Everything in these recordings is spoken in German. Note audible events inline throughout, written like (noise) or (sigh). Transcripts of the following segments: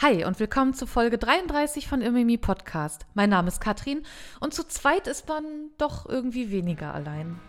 Hi und willkommen zu Folge 33 von Imimi Podcast. Mein Name ist Katrin und zu zweit ist man doch irgendwie weniger allein.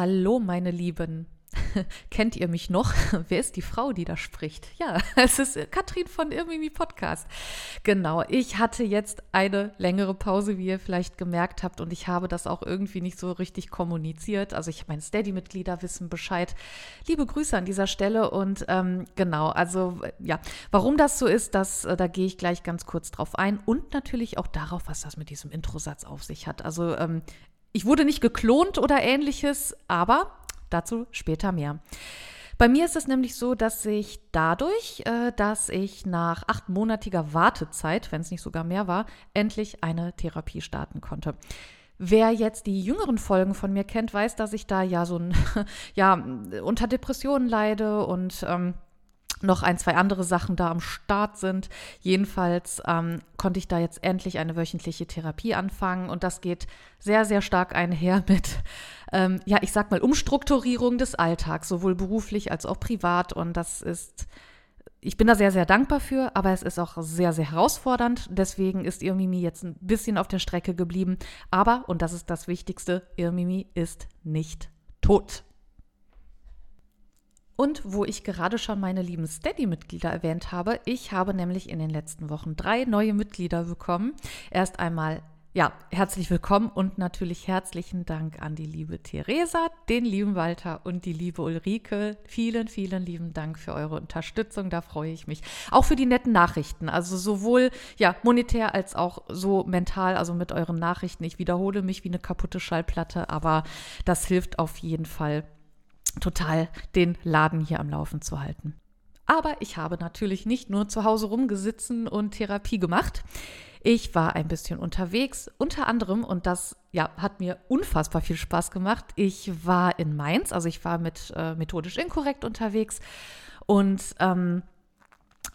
Hallo, meine Lieben. (laughs) Kennt ihr mich noch? (laughs) Wer ist die Frau, die da spricht? Ja, (laughs) es ist Katrin von Irmimi Podcast. Genau, ich hatte jetzt eine längere Pause, wie ihr vielleicht gemerkt habt, und ich habe das auch irgendwie nicht so richtig kommuniziert. Also ich meine, Steady-Mitglieder wissen Bescheid. Liebe Grüße an dieser Stelle und ähm, genau, also ja, warum das so ist, das, äh, da gehe ich gleich ganz kurz drauf ein und natürlich auch darauf, was das mit diesem Introsatz auf sich hat. Also ähm, ich wurde nicht geklont oder ähnliches, aber dazu später mehr. Bei mir ist es nämlich so, dass ich dadurch, äh, dass ich nach achtmonatiger Wartezeit, wenn es nicht sogar mehr war, endlich eine Therapie starten konnte. Wer jetzt die jüngeren Folgen von mir kennt, weiß, dass ich da ja so ein, (laughs) ja, unter Depressionen leide und ähm, noch ein, zwei andere Sachen da am Start sind. Jedenfalls ähm, konnte ich da jetzt endlich eine wöchentliche Therapie anfangen und das geht sehr, sehr stark einher (laughs) mit, ähm, ja, ich sag mal, Umstrukturierung des Alltags, sowohl beruflich als auch privat und das ist, ich bin da sehr, sehr dankbar für, aber es ist auch sehr, sehr herausfordernd. Deswegen ist Irmimi jetzt ein bisschen auf der Strecke geblieben. Aber, und das ist das Wichtigste, Irmimi ist nicht tot. Und wo ich gerade schon meine lieben Steady-Mitglieder erwähnt habe, ich habe nämlich in den letzten Wochen drei neue Mitglieder bekommen. Erst einmal ja, herzlich willkommen und natürlich herzlichen Dank an die liebe Theresa, den lieben Walter und die liebe Ulrike. Vielen, vielen lieben Dank für eure Unterstützung, da freue ich mich. Auch für die netten Nachrichten, also sowohl ja, monetär als auch so mental, also mit euren Nachrichten. Ich wiederhole mich wie eine kaputte Schallplatte, aber das hilft auf jeden Fall total den Laden hier am Laufen zu halten. Aber ich habe natürlich nicht nur zu Hause rumgesitzen und Therapie gemacht. Ich war ein bisschen unterwegs, unter anderem, und das ja, hat mir unfassbar viel Spaß gemacht. Ich war in Mainz, also ich war mit äh, methodisch inkorrekt unterwegs und ähm,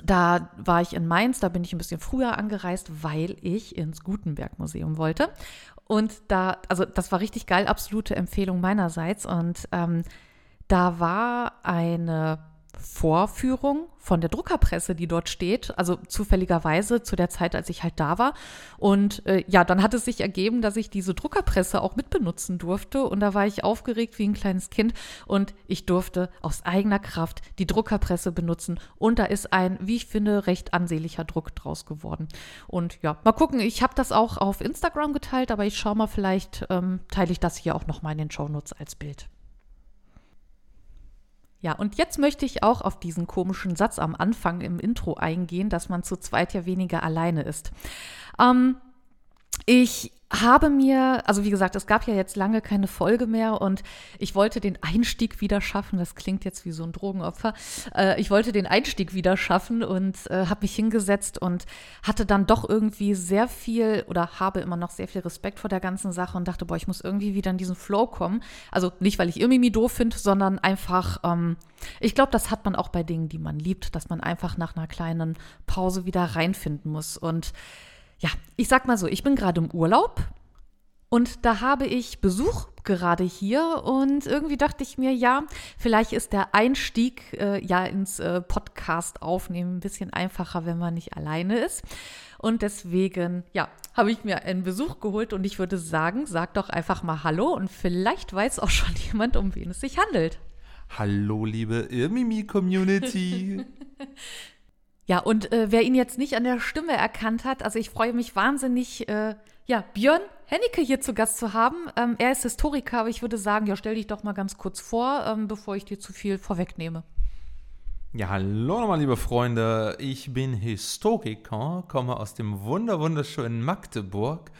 da war ich in Mainz, da bin ich ein bisschen früher angereist, weil ich ins Gutenberg Museum wollte. Und da, also das war richtig geil, absolute Empfehlung meinerseits. Und ähm, da war eine Vorführung von der Druckerpresse, die dort steht, also zufälligerweise zu der Zeit, als ich halt da war. Und äh, ja, dann hat es sich ergeben, dass ich diese Druckerpresse auch mitbenutzen durfte. Und da war ich aufgeregt wie ein kleines Kind und ich durfte aus eigener Kraft die Druckerpresse benutzen. Und da ist ein, wie ich finde, recht ansehnlicher Druck draus geworden. Und ja, mal gucken, ich habe das auch auf Instagram geteilt, aber ich schaue mal, vielleicht ähm, teile ich das hier auch nochmal in den Shownotes als Bild. Ja, und jetzt möchte ich auch auf diesen komischen Satz am Anfang im Intro eingehen, dass man zu zweit ja weniger alleine ist. Ähm, ich habe mir, also wie gesagt, es gab ja jetzt lange keine Folge mehr und ich wollte den Einstieg wieder schaffen. Das klingt jetzt wie so ein Drogenopfer. Äh, ich wollte den Einstieg wieder schaffen und äh, habe mich hingesetzt und hatte dann doch irgendwie sehr viel oder habe immer noch sehr viel Respekt vor der ganzen Sache und dachte, boah, ich muss irgendwie wieder in diesen Flow kommen. Also nicht, weil ich irgendwie doof finde, sondern einfach, ähm, ich glaube, das hat man auch bei Dingen, die man liebt, dass man einfach nach einer kleinen Pause wieder reinfinden muss und ja, ich sag mal so, ich bin gerade im Urlaub und da habe ich Besuch gerade hier und irgendwie dachte ich mir, ja, vielleicht ist der Einstieg äh, ja ins äh, Podcast aufnehmen ein bisschen einfacher, wenn man nicht alleine ist. Und deswegen, ja, habe ich mir einen Besuch geholt und ich würde sagen, sag doch einfach mal Hallo und vielleicht weiß auch schon (laughs) jemand, um wen es sich handelt. Hallo, liebe Irmimi-Community. (laughs) Ja, und äh, wer ihn jetzt nicht an der Stimme erkannt hat, also ich freue mich wahnsinnig, äh, ja, Björn Hennecke hier zu Gast zu haben. Ähm, er ist Historiker, aber ich würde sagen, ja, stell dich doch mal ganz kurz vor, ähm, bevor ich dir zu viel vorwegnehme. Ja, hallo nochmal, liebe Freunde. Ich bin Historiker, komme aus dem wunder wunderschönen Magdeburg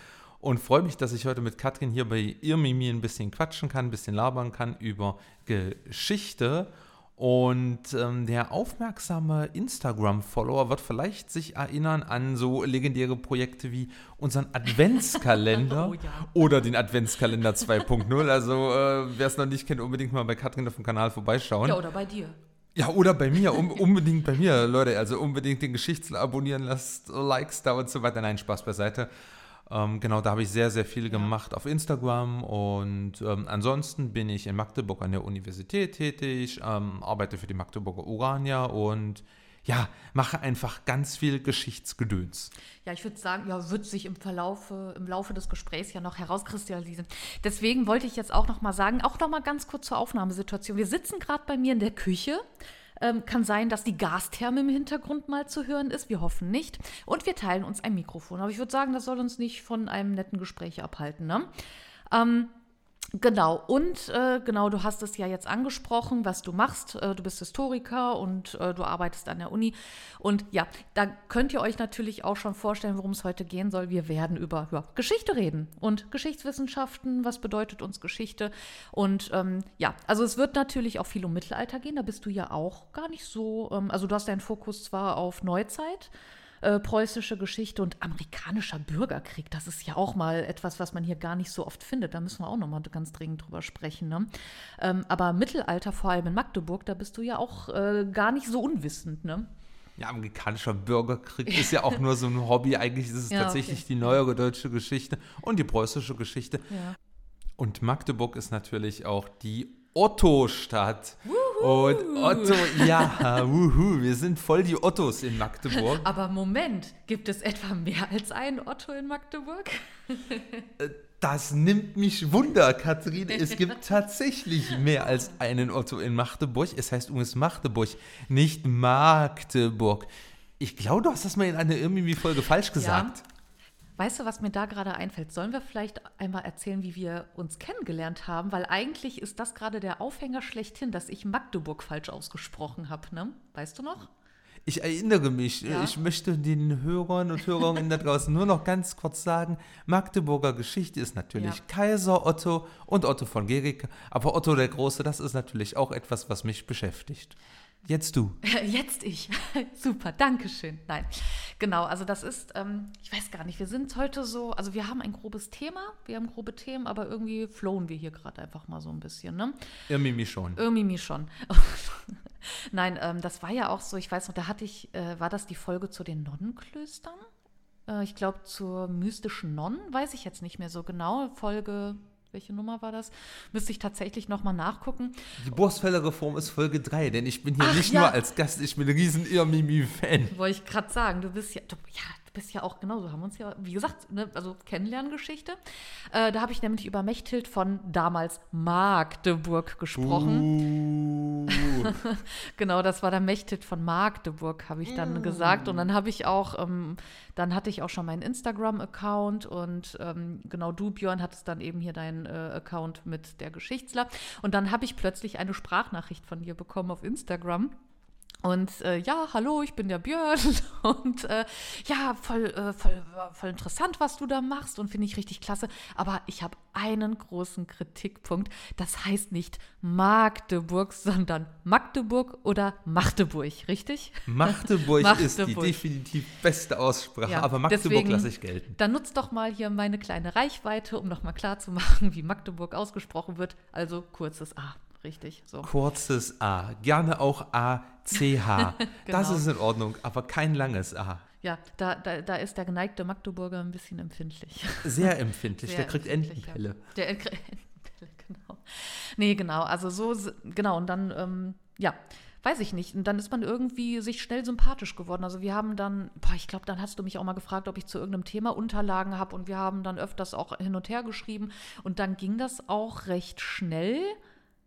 und freue mich, dass ich heute mit Katrin hier bei Irmimi ein bisschen quatschen kann, ein bisschen labern kann über Geschichte Und ähm, der aufmerksame Instagram-Follower wird vielleicht sich erinnern an so legendäre Projekte wie unseren Adventskalender (laughs) Oh ja. oder den Adventskalender 2.0. Also äh, wer es noch nicht kennt, unbedingt mal bei Katrin auf dem Kanal vorbeischauen. Ja, oder bei dir. Ja, oder bei mir, um, (laughs) unbedingt bei mir, Leute. Also unbedingt den Geschichtsler abonnieren, lasst Likes da und so weiter. Nein, Spaß beiseite. Ähm, genau, da habe ich sehr, sehr viel gemacht auf Instagram und ähm, ansonsten bin ich in Magdeburg an der Universität tätig, ähm, arbeite für die Magdeburger Urania und ja, mache einfach ganz viel Geschichtsgedöns. Ja, ich würde sagen, ja, wird sich im Verlauf, im Laufe des Gesprächs ja noch herauskristallisieren. Deswegen wollte ich jetzt auch noch mal sagen, auch noch mal ganz kurz zur Aufnahmesituation. Wir sitzen gerade bei mir in der Küche. Ähm, kann sein, dass die Gastherme im Hintergrund mal zu hören ist. Wir hoffen nicht. Und wir teilen uns ein Mikrofon. Aber ich würde sagen, das soll uns nicht von einem netten Gespräch abhalten. Ne? Ähm, Genau, und äh, genau, du hast es ja jetzt angesprochen, was du machst. Äh, du bist Historiker und äh, du arbeitest an der Uni. Und ja, da könnt ihr euch natürlich auch schon vorstellen, worum es heute gehen soll. Wir werden über ja, Geschichte reden und Geschichtswissenschaften. Was bedeutet uns Geschichte? Und ähm, ja, also es wird natürlich auch viel um Mittelalter gehen. Da bist du ja auch gar nicht so. Ähm, also du hast deinen Fokus zwar auf Neuzeit äh, preußische Geschichte und amerikanischer Bürgerkrieg. Das ist ja auch mal etwas, was man hier gar nicht so oft findet. Da müssen wir auch noch mal ganz dringend drüber sprechen. Ne? Ähm, aber Mittelalter, vor allem in Magdeburg, da bist du ja auch äh, gar nicht so unwissend. Ne? Ja, amerikanischer Bürgerkrieg ist ja auch nur so ein Hobby. (laughs) Eigentlich ist es Ja, tatsächlich okay. die neuere deutsche Geschichte und die preußische Geschichte. Ja. Und Magdeburg ist natürlich auch die Otto-Stadt. Und Otto, ja, wuhu, wir sind voll die Ottos in Magdeburg. Aber Moment, gibt es etwa mehr als einen Otto in Magdeburg? (laughs) Das nimmt mich Wunder, Kathrin. Es gibt (laughs) tatsächlich mehr als einen Otto in Magdeburg. Es heißt übrigens Magdeburg, nicht Magdeburg. Ich glaube, du hast das mal in einer Irmimi-Folge falsch gesagt. Weißt du, was mir da gerade einfällt? Sollen wir vielleicht einmal erzählen, wie wir uns kennengelernt haben? Weil eigentlich ist das gerade der Aufhänger schlechthin, dass ich Magdeburg falsch ausgesprochen habe, ne? Weißt du noch? Ich erinnere mich, Ja. ich möchte den Hörern und Hörerinnen da draußen nur noch ganz kurz sagen, Magdeburger Geschichte ist natürlich Ja. Kaiser Otto und Otto von Gericke, aber Otto der Große, das ist natürlich auch etwas, was mich beschäftigt. Jetzt du. (laughs) Jetzt ich. (laughs) Super, danke schön. Nein, genau, also das ist, ähm, ich weiß gar nicht, wir sind heute so, also wir haben ein grobes Thema, wir haben grobe Themen, aber irgendwie flowen wir hier gerade einfach mal so ein bisschen, ne? Irmimi schon. Irgendwie schon. (laughs) Nein, ähm, das war ja auch so, ich weiß noch, da hatte ich, äh, war das die Folge zu den Nonnenklöstern? Äh, ich glaube, zur mystischen Nonnen, weiß ich jetzt nicht mehr so genau. Folge, welche Nummer war das? Müsste ich tatsächlich nochmal nachgucken. Die Borsfelder Reform ist Folge 3, denn ich bin hier Ach, nicht ja. nur als Gast, ich bin ein riesen Irmimi-Fan. Wollte ich gerade sagen, du bist ja, du, ja, du bist ja auch genauso, haben uns ja, wie gesagt, ne, also Kennenlerngeschichte. Äh, da habe ich nämlich über Mechthild von damals Magdeburg gesprochen. Uh. (laughs) Genau, das war der Mechthild von Magdeburg, habe ich dann gesagt. Und dann habe ich auch, ähm, dann hatte ich auch schon meinen Instagram-Account und ähm, genau du, Björn, hattest dann eben hier deinen äh, Account mit der Geschichtsler. Und dann habe ich plötzlich eine Sprachnachricht von dir bekommen auf Instagram. Und äh, ja, hallo, ich bin der Björn (laughs) und äh, ja, voll, äh, voll, voll interessant, was du da machst und finde ich richtig klasse. Aber ich habe einen großen Kritikpunkt. Das heißt nicht Magdeburg, sondern Magdeburg oder Magdeburg, richtig? Magdeburg, (laughs) ist die Magdeburg. definitiv beste Aussprache, Ja, aber Magdeburg lasse ich gelten. Dann nutzt doch mal hier meine kleine Reichweite, um nochmal klarzumachen, (laughs) wie Magdeburg ausgesprochen wird. Also kurzes A, richtig? So. Kurzes A, gerne auch A-C-H. (laughs) Das Genau. ist in Ordnung, aber kein langes A. Ja, da, da, da ist der geneigte Magdeburger ein bisschen empfindlich. Sehr (laughs) empfindlich, Sehr der kriegt empfindlich, ja. Entenpelle. Der Entenpelle, (laughs) genau. Nee, genau. Also so, genau. Und dann, ähm, ja, weiß ich nicht. Und dann ist man irgendwie sich schnell sympathisch geworden. Also wir haben dann, boah, ich glaube, dann hast du mich auch mal gefragt, ob ich zu irgendeinem Thema Unterlagen habe. Und wir haben dann öfters auch hin und her geschrieben. Und dann ging das auch recht schnell.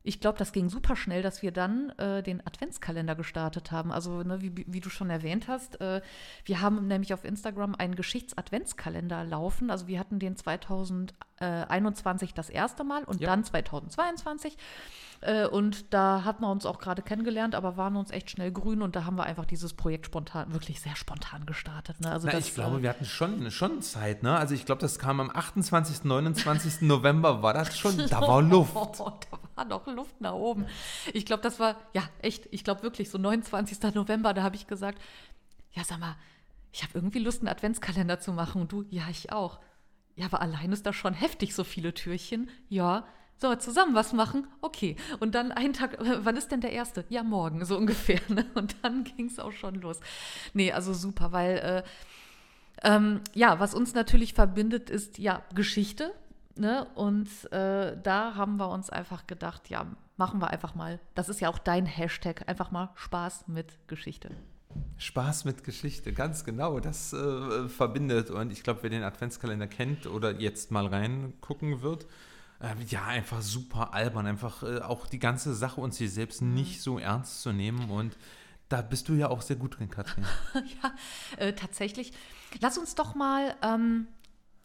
Ich glaube, das ging super schnell, dass wir dann äh, den Adventskalender gestartet haben. Also, ne, wie, wie du schon erwähnt hast, äh, wir haben nämlich auf Instagram einen Geschichts-Adventskalender laufen. Also, wir hatten den 2021 das erste Mal und Ja. dann 2022. Äh, und da hatten wir uns auch gerade kennengelernt, aber waren uns echt schnell grün und da haben wir einfach dieses Projekt spontan, wirklich sehr spontan gestartet. Ne? Also Na, das, ich glaube, äh, wir hatten schon, schon Zeit, ne? Also ich glaube, das kam am 28., 29. November, war das schon, da war Luft. Oh, (laughs) da war war noch Luft nach oben. Ich glaube, das war, ja, echt, ich glaube wirklich, so 29. November, da habe ich gesagt, ja, sag mal, ich habe irgendwie Lust, einen Adventskalender zu machen. Und du, ja, ich auch. Ja, aber allein ist das schon heftig, so viele Türchen. Ja, so, zusammen was machen? Okay. Und dann einen Tag, wann ist denn der erste? Ja, morgen, so (laughs) ungefähr. Ne? Und dann ging es auch schon los. Nee, also super, weil, äh, ähm, ja, was uns natürlich verbindet, ist ja Geschichte. Ne? Und äh, da haben wir uns einfach gedacht, ja, machen wir einfach mal, das ist ja auch dein Hashtag, einfach mal Spaß mit Geschichte. Spaß mit Geschichte, ganz genau, das äh, verbindet. Und ich glaube, wer den Adventskalender kennt oder jetzt mal reingucken wird, äh, ja, einfach super albern, einfach äh, auch die ganze Sache und sich selbst mhm. nicht so ernst zu nehmen und da bist du ja auch sehr gut drin, Katrin. (laughs) ja, äh, tatsächlich. Lass uns doch mal, ähm,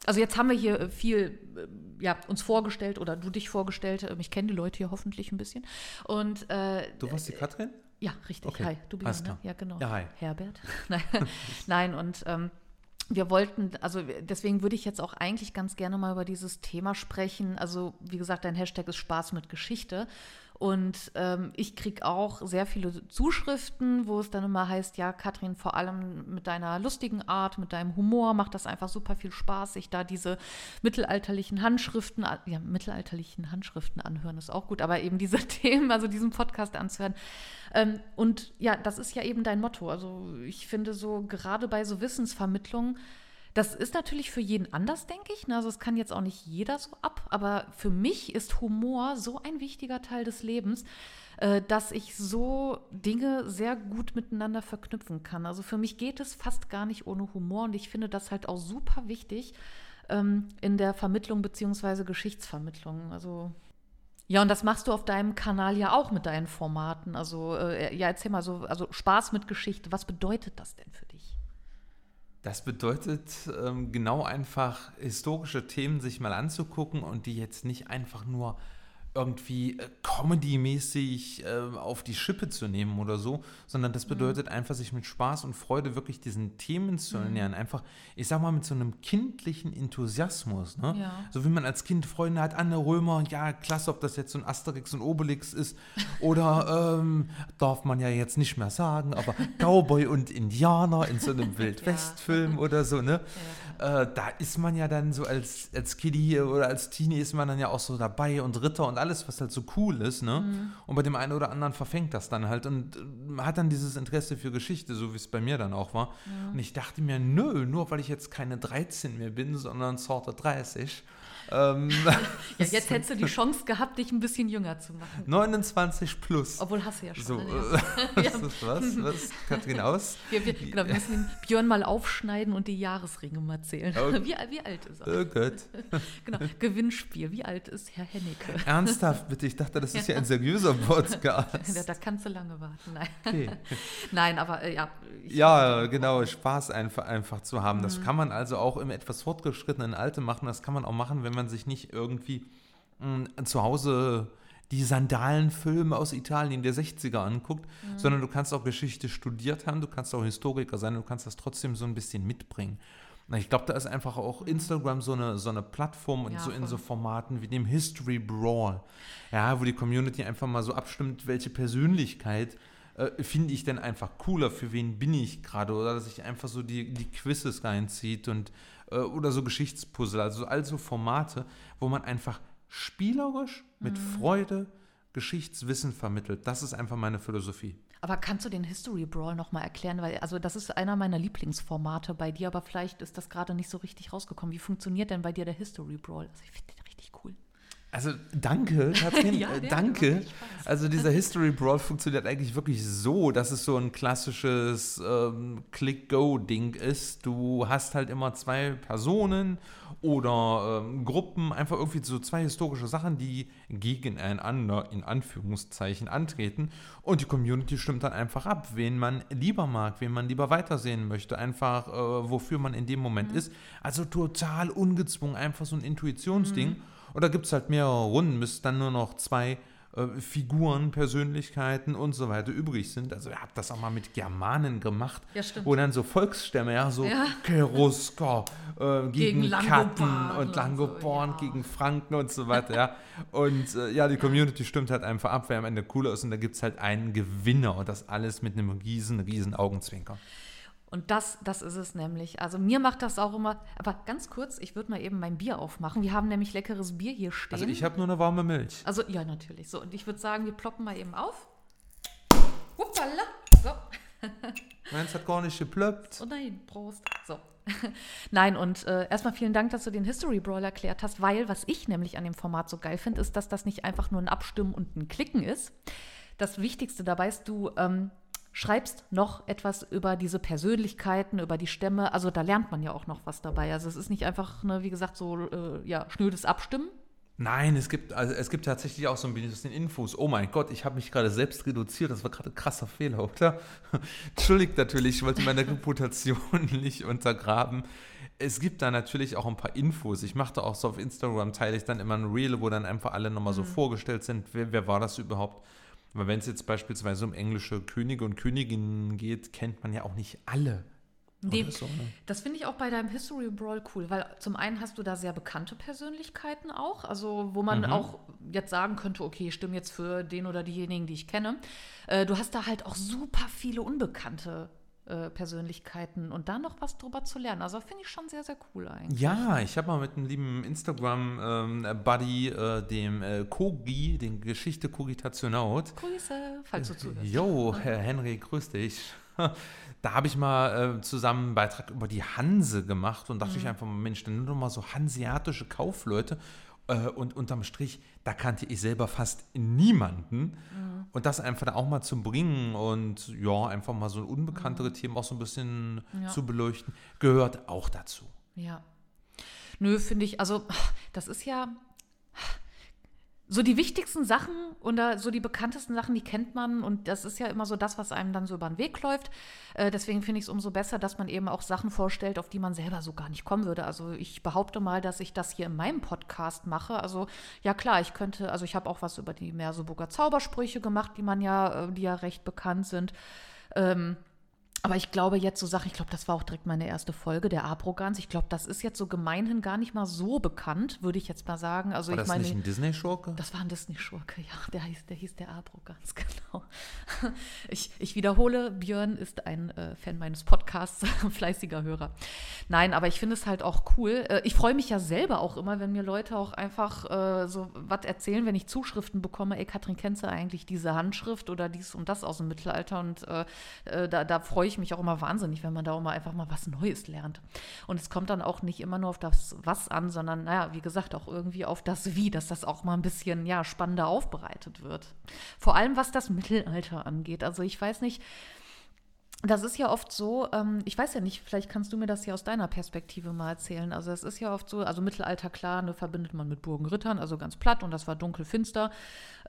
also jetzt haben wir hier äh, viel äh, ja, uns vorgestellt oder du dich vorgestellt. Ähm, ich kenne die Leute hier hoffentlich ein bisschen. Und, äh, du warst die Katrin? Ja, richtig. Okay. Hi, du bist ne? Ja, genau. Ja, hi. Herbert. (laughs) (laughs) Nein, Nein und ähm, wir wollten, also deswegen würde ich jetzt auch eigentlich ganz gerne mal über dieses Thema sprechen. Also wie gesagt, dein Hashtag ist Spaß mit Geschichte. Und ähm, ich kriege auch sehr viele Zuschriften, wo es dann immer heißt, ja, Katrin, vor allem mit deiner lustigen Art, mit deinem Humor macht das einfach super viel Spaß, sich da diese mittelalterlichen Handschriften, ja, mittelalterlichen Handschriften anhören ist auch gut, aber eben diese (laughs) Themen, also diesen Podcast anzuhören. Ähm, und ja, das ist ja eben dein Motto. Also ich finde so, gerade bei so Wissensvermittlungen, das ist natürlich für jeden anders, denke ich. Ne? Also es kann jetzt auch nicht jeder so ab, aber für mich ist Humor so ein wichtiger Teil des Lebens, äh, dass ich so Dinge sehr gut miteinander verknüpfen kann. Also für mich geht es fast gar nicht ohne Humor und ich finde das halt auch super wichtig ähm, in der Vermittlung bzw. Geschichtsvermittlung. Also ja, und das machst du auf deinem Kanal ja auch mit deinen Formaten. Also äh, ja, erzähl mal so, also Spaß mit Geschichte. Was bedeutet das denn für dich? Das bedeutet ähm, genau einfach historische Themen sich mal anzugucken und die jetzt nicht einfach nur irgendwie äh, Comedy-mäßig äh, auf die Schippe zu nehmen oder so, sondern das mhm. bedeutet mhm. einfach, sich mit Spaß und Freude wirklich diesen Themen zu mhm. ernähren. Einfach, ich sag mal, mit so einem kindlichen Enthusiasmus. Ne? Ja. So wie man als Kind Freunde hat, Anne Römer, ja, klasse, ob das jetzt so ein Asterix und Obelix ist (laughs) oder ähm, darf man ja jetzt nicht mehr sagen, aber Cowboy und Indianer in so einem (laughs) Wildwest-Film ja. oder so, ne? Ja. Äh, da ist man ja dann so als, als Kiddie oder als Teenie ist man dann ja auch so dabei und Ritter und alles, was halt so cool ist, ne? Mhm. Und bei dem einen oder anderen verfängt das dann halt und äh, hat dann dieses Interesse für Geschichte, so wie es bei mir dann auch war. Mhm. Und ich dachte mir, nö, nur weil ich jetzt keine 13 mehr bin, sondern Sorte 30, ähm, (laughs) ja, jetzt hättest du die Chance gehabt, dich ein bisschen jünger zu machen. 29 plus. Obwohl hast du ja schon. So, ne? (laughs) ja. was? Was? Katrin aus? (laughs) Wir, wir, genau, wir müssen den Björn mal aufschneiden und die Jahresringe mal zählen. Okay. Wie, wie, alt ist er? Oh Gott. genau, Gewinnspiel. Wie alt ist Herr Hennecke? Ernsthaft, bitte. Ich dachte, das ist ja ein seriöser Podcast. da, da kannst du lange warten. Nein, okay. Nein aber äh, ja. Ja, genau. Spaß einfach, einfach zu haben. Das mhm. kann man also auch im etwas fortgeschrittenen Alter machen. Das kann man auch machen, wenn wenn man sich nicht irgendwie mh, hm, zu Hause die Sandalenfilme aus Italien der 60er anguckt, mhm. sondern du kannst auch Geschichte studiert haben, du kannst auch Historiker sein, du kannst das trotzdem so ein bisschen mitbringen. Ich glaube, da ist einfach auch mhm. Instagram so eine, so eine Plattform und ja, so in so Formaten wie dem History Brawl, ja, wo die Community einfach mal so abstimmt, welche Persönlichkeit äh, finde ich denn einfach cooler, für wen bin ich gerade oder dass sich einfach so die, die Quizzes reinzieht und oder so Geschichtspuzzle, also also Formate, wo man einfach spielerisch mit mhm. Freude Geschichtswissen vermittelt. Das ist einfach meine Philosophie. Aber kannst du den History Brawl noch mal erklären? Weil, also, das ist einer meiner Lieblingsformate bei dir, aber vielleicht ist das gerade nicht so richtig rausgekommen. Wie funktioniert denn bei dir der History Brawl? Also, ich finde den richtig cool. Also danke, (laughs) Katrin, ja, äh, danke. Also dieser History Brawl funktioniert eigentlich wirklich so, dass es so ein klassisches ähm, Click-Go-Ding ist. Du hast halt immer zwei Personen oder ähm, Gruppen, einfach irgendwie so zwei historische Sachen, die gegeneinander in Anführungszeichen antreten. Und die Community stimmt dann einfach ab, wen man lieber mag, wen man lieber weitersehen möchte, einfach äh, wofür man in dem Moment mhm. ist. Also total ungezwungen, einfach so ein Intuitionsding. Mhm. Und da gibt es halt mehrere Runden, bis dann nur noch zwei äh, Figuren, Persönlichkeiten und so weiter übrig sind. Also er hat das auch mal mit Germanen gemacht, Ja, wo dann so Volksstämme, ja, so Ja. Cherusker äh, gegen, Gegen Katten und Langoborn so, ja. gegen Franken und so weiter, ja. Und äh, ja, die Community stimmt halt einfach ab, wer am Ende cooler ist und da gibt es halt einen Gewinner und das alles mit einem riesen, riesen Augenzwinker. Und das, das ist es nämlich. Also mir macht das auch immer. Aber ganz kurz, ich würde mal eben mein Bier aufmachen. Wir haben nämlich leckeres Bier hier stehen. Also ich habe nur eine warme Milch. Also, ja, natürlich. So, und ich würde sagen, wir ploppen mal eben auf. Hoppala. So. (laughs) Meins hat gar nicht geplöppt. Oh nein, Prost. So. (laughs) Nein, und äh, erstmal vielen Dank, dass du den History Brawl erklärt hast, weil was ich nämlich an dem Format so geil finde, ist, dass das nicht einfach nur ein Abstimmen und ein Klicken ist. Das Wichtigste dabei ist, du ähm, schreibst noch etwas über diese Persönlichkeiten, über die Stämme. Also da lernt man ja auch noch was dabei. Also es ist nicht einfach, ne, wie gesagt, so äh, ja, schnödes Abstimmen. Nein, es gibt, also es gibt tatsächlich auch so ein bisschen Infos. Oh mein Gott, ich habe mich gerade selbst reduziert. Das war gerade ein krasser Fehler, oder? (laughs) Entschuldigt natürlich, ich wollte meine Reputation (laughs) nicht untergraben. Es gibt da natürlich auch ein paar Infos. Ich mache da auch so auf Instagram, teile ich dann immer ein Reel, wo dann einfach alle nochmal so vorgestellt sind. Wer, wer war das überhaupt? Weil wenn es jetzt beispielsweise um englische Könige und Königinnen geht, kennt man ja auch nicht alle. Nee, so, ne? das finde ich auch bei deinem History Brawl cool, weil zum einen hast du da sehr bekannte Persönlichkeiten auch, also wo man auch jetzt sagen könnte, okay, ich stimme jetzt für den oder diejenigen, die ich kenne. Äh, du hast da halt auch super viele unbekannte äh, Persönlichkeiten und da noch was drüber zu lernen. Also finde ich schon sehr, sehr cool eigentlich. Ja, ich habe mal mit einem lieben Instagram-Buddy, äh, dem äh, Kogi, den Geschichte Kogitationaut. Grüße, falls du zuhörst. Jo, Herr Henry, grüß dich. (laughs) Da habe ich mal äh, zusammen einen Beitrag über die Hanse gemacht und dachte ich einfach mal, Mensch, dann nur mal so hanseatische Kaufleute. Äh, und unterm Strich, da kannte ich selber fast niemanden. Und das einfach da auch mal zu bringen und ja, einfach mal so unbekanntere Themen auch so ein bisschen Ja. zu beleuchten, gehört auch dazu. Ja. Nö, finde ich, also das ist ja so die wichtigsten Sachen oder so die bekanntesten Sachen, die kennt man und das ist ja immer so das, was einem dann so über den Weg läuft. Äh, deswegen finde ich es umso besser, dass man eben auch Sachen vorstellt, auf die man selber so gar nicht kommen würde. Also ich behaupte mal, dass ich das hier in meinem Podcast mache. Also ja klar, ich könnte, also ich habe auch was über die Merseburger Zaubersprüche gemacht, die man ja, äh, die ja recht bekannt sind. Ähm, aber ich glaube jetzt so Sachen, ich glaube, das war auch direkt meine erste Folge, der Abroganz. Ich glaube, das ist jetzt so gemeinhin gar nicht mal so bekannt, würde ich jetzt mal sagen. Also War ich das meine, nicht ein Disney-Schurke? das war ein Disney-Schurke, ja, der hieß, der hieß der Abroganz, (laughs) genau. Ich, ich wiederhole, Björn ist ein äh, Fan meines Podcasts, (laughs) fleißiger Hörer. Nein, aber ich finde es halt auch cool. Äh, ich freue mich ja selber auch immer, wenn mir Leute auch einfach äh, so was erzählen, wenn ich Zuschriften bekomme, ey, Katrin, kennst du eigentlich diese Handschrift oder dies und das aus dem Mittelalter? Und äh, äh, da, da freue ich mich auch immer wahnsinnig, wenn man da auch mal einfach mal was Neues lernt. Und es kommt dann auch nicht immer nur auf das Was an, sondern, naja, wie gesagt, auch irgendwie auf das Wie, dass das auch mal ein bisschen, ja, spannender aufbereitet wird. Vor allem, was das Mittelalter angeht. Also ich weiß nicht, das ist ja oft so, ähm, ich weiß ja nicht, vielleicht kannst du mir das ja aus deiner Perspektive mal erzählen. Also es ist ja oft so, also Mittelalter, klar, ne, verbindet man mit Burgenrittern, also ganz platt und das war dunkel finster.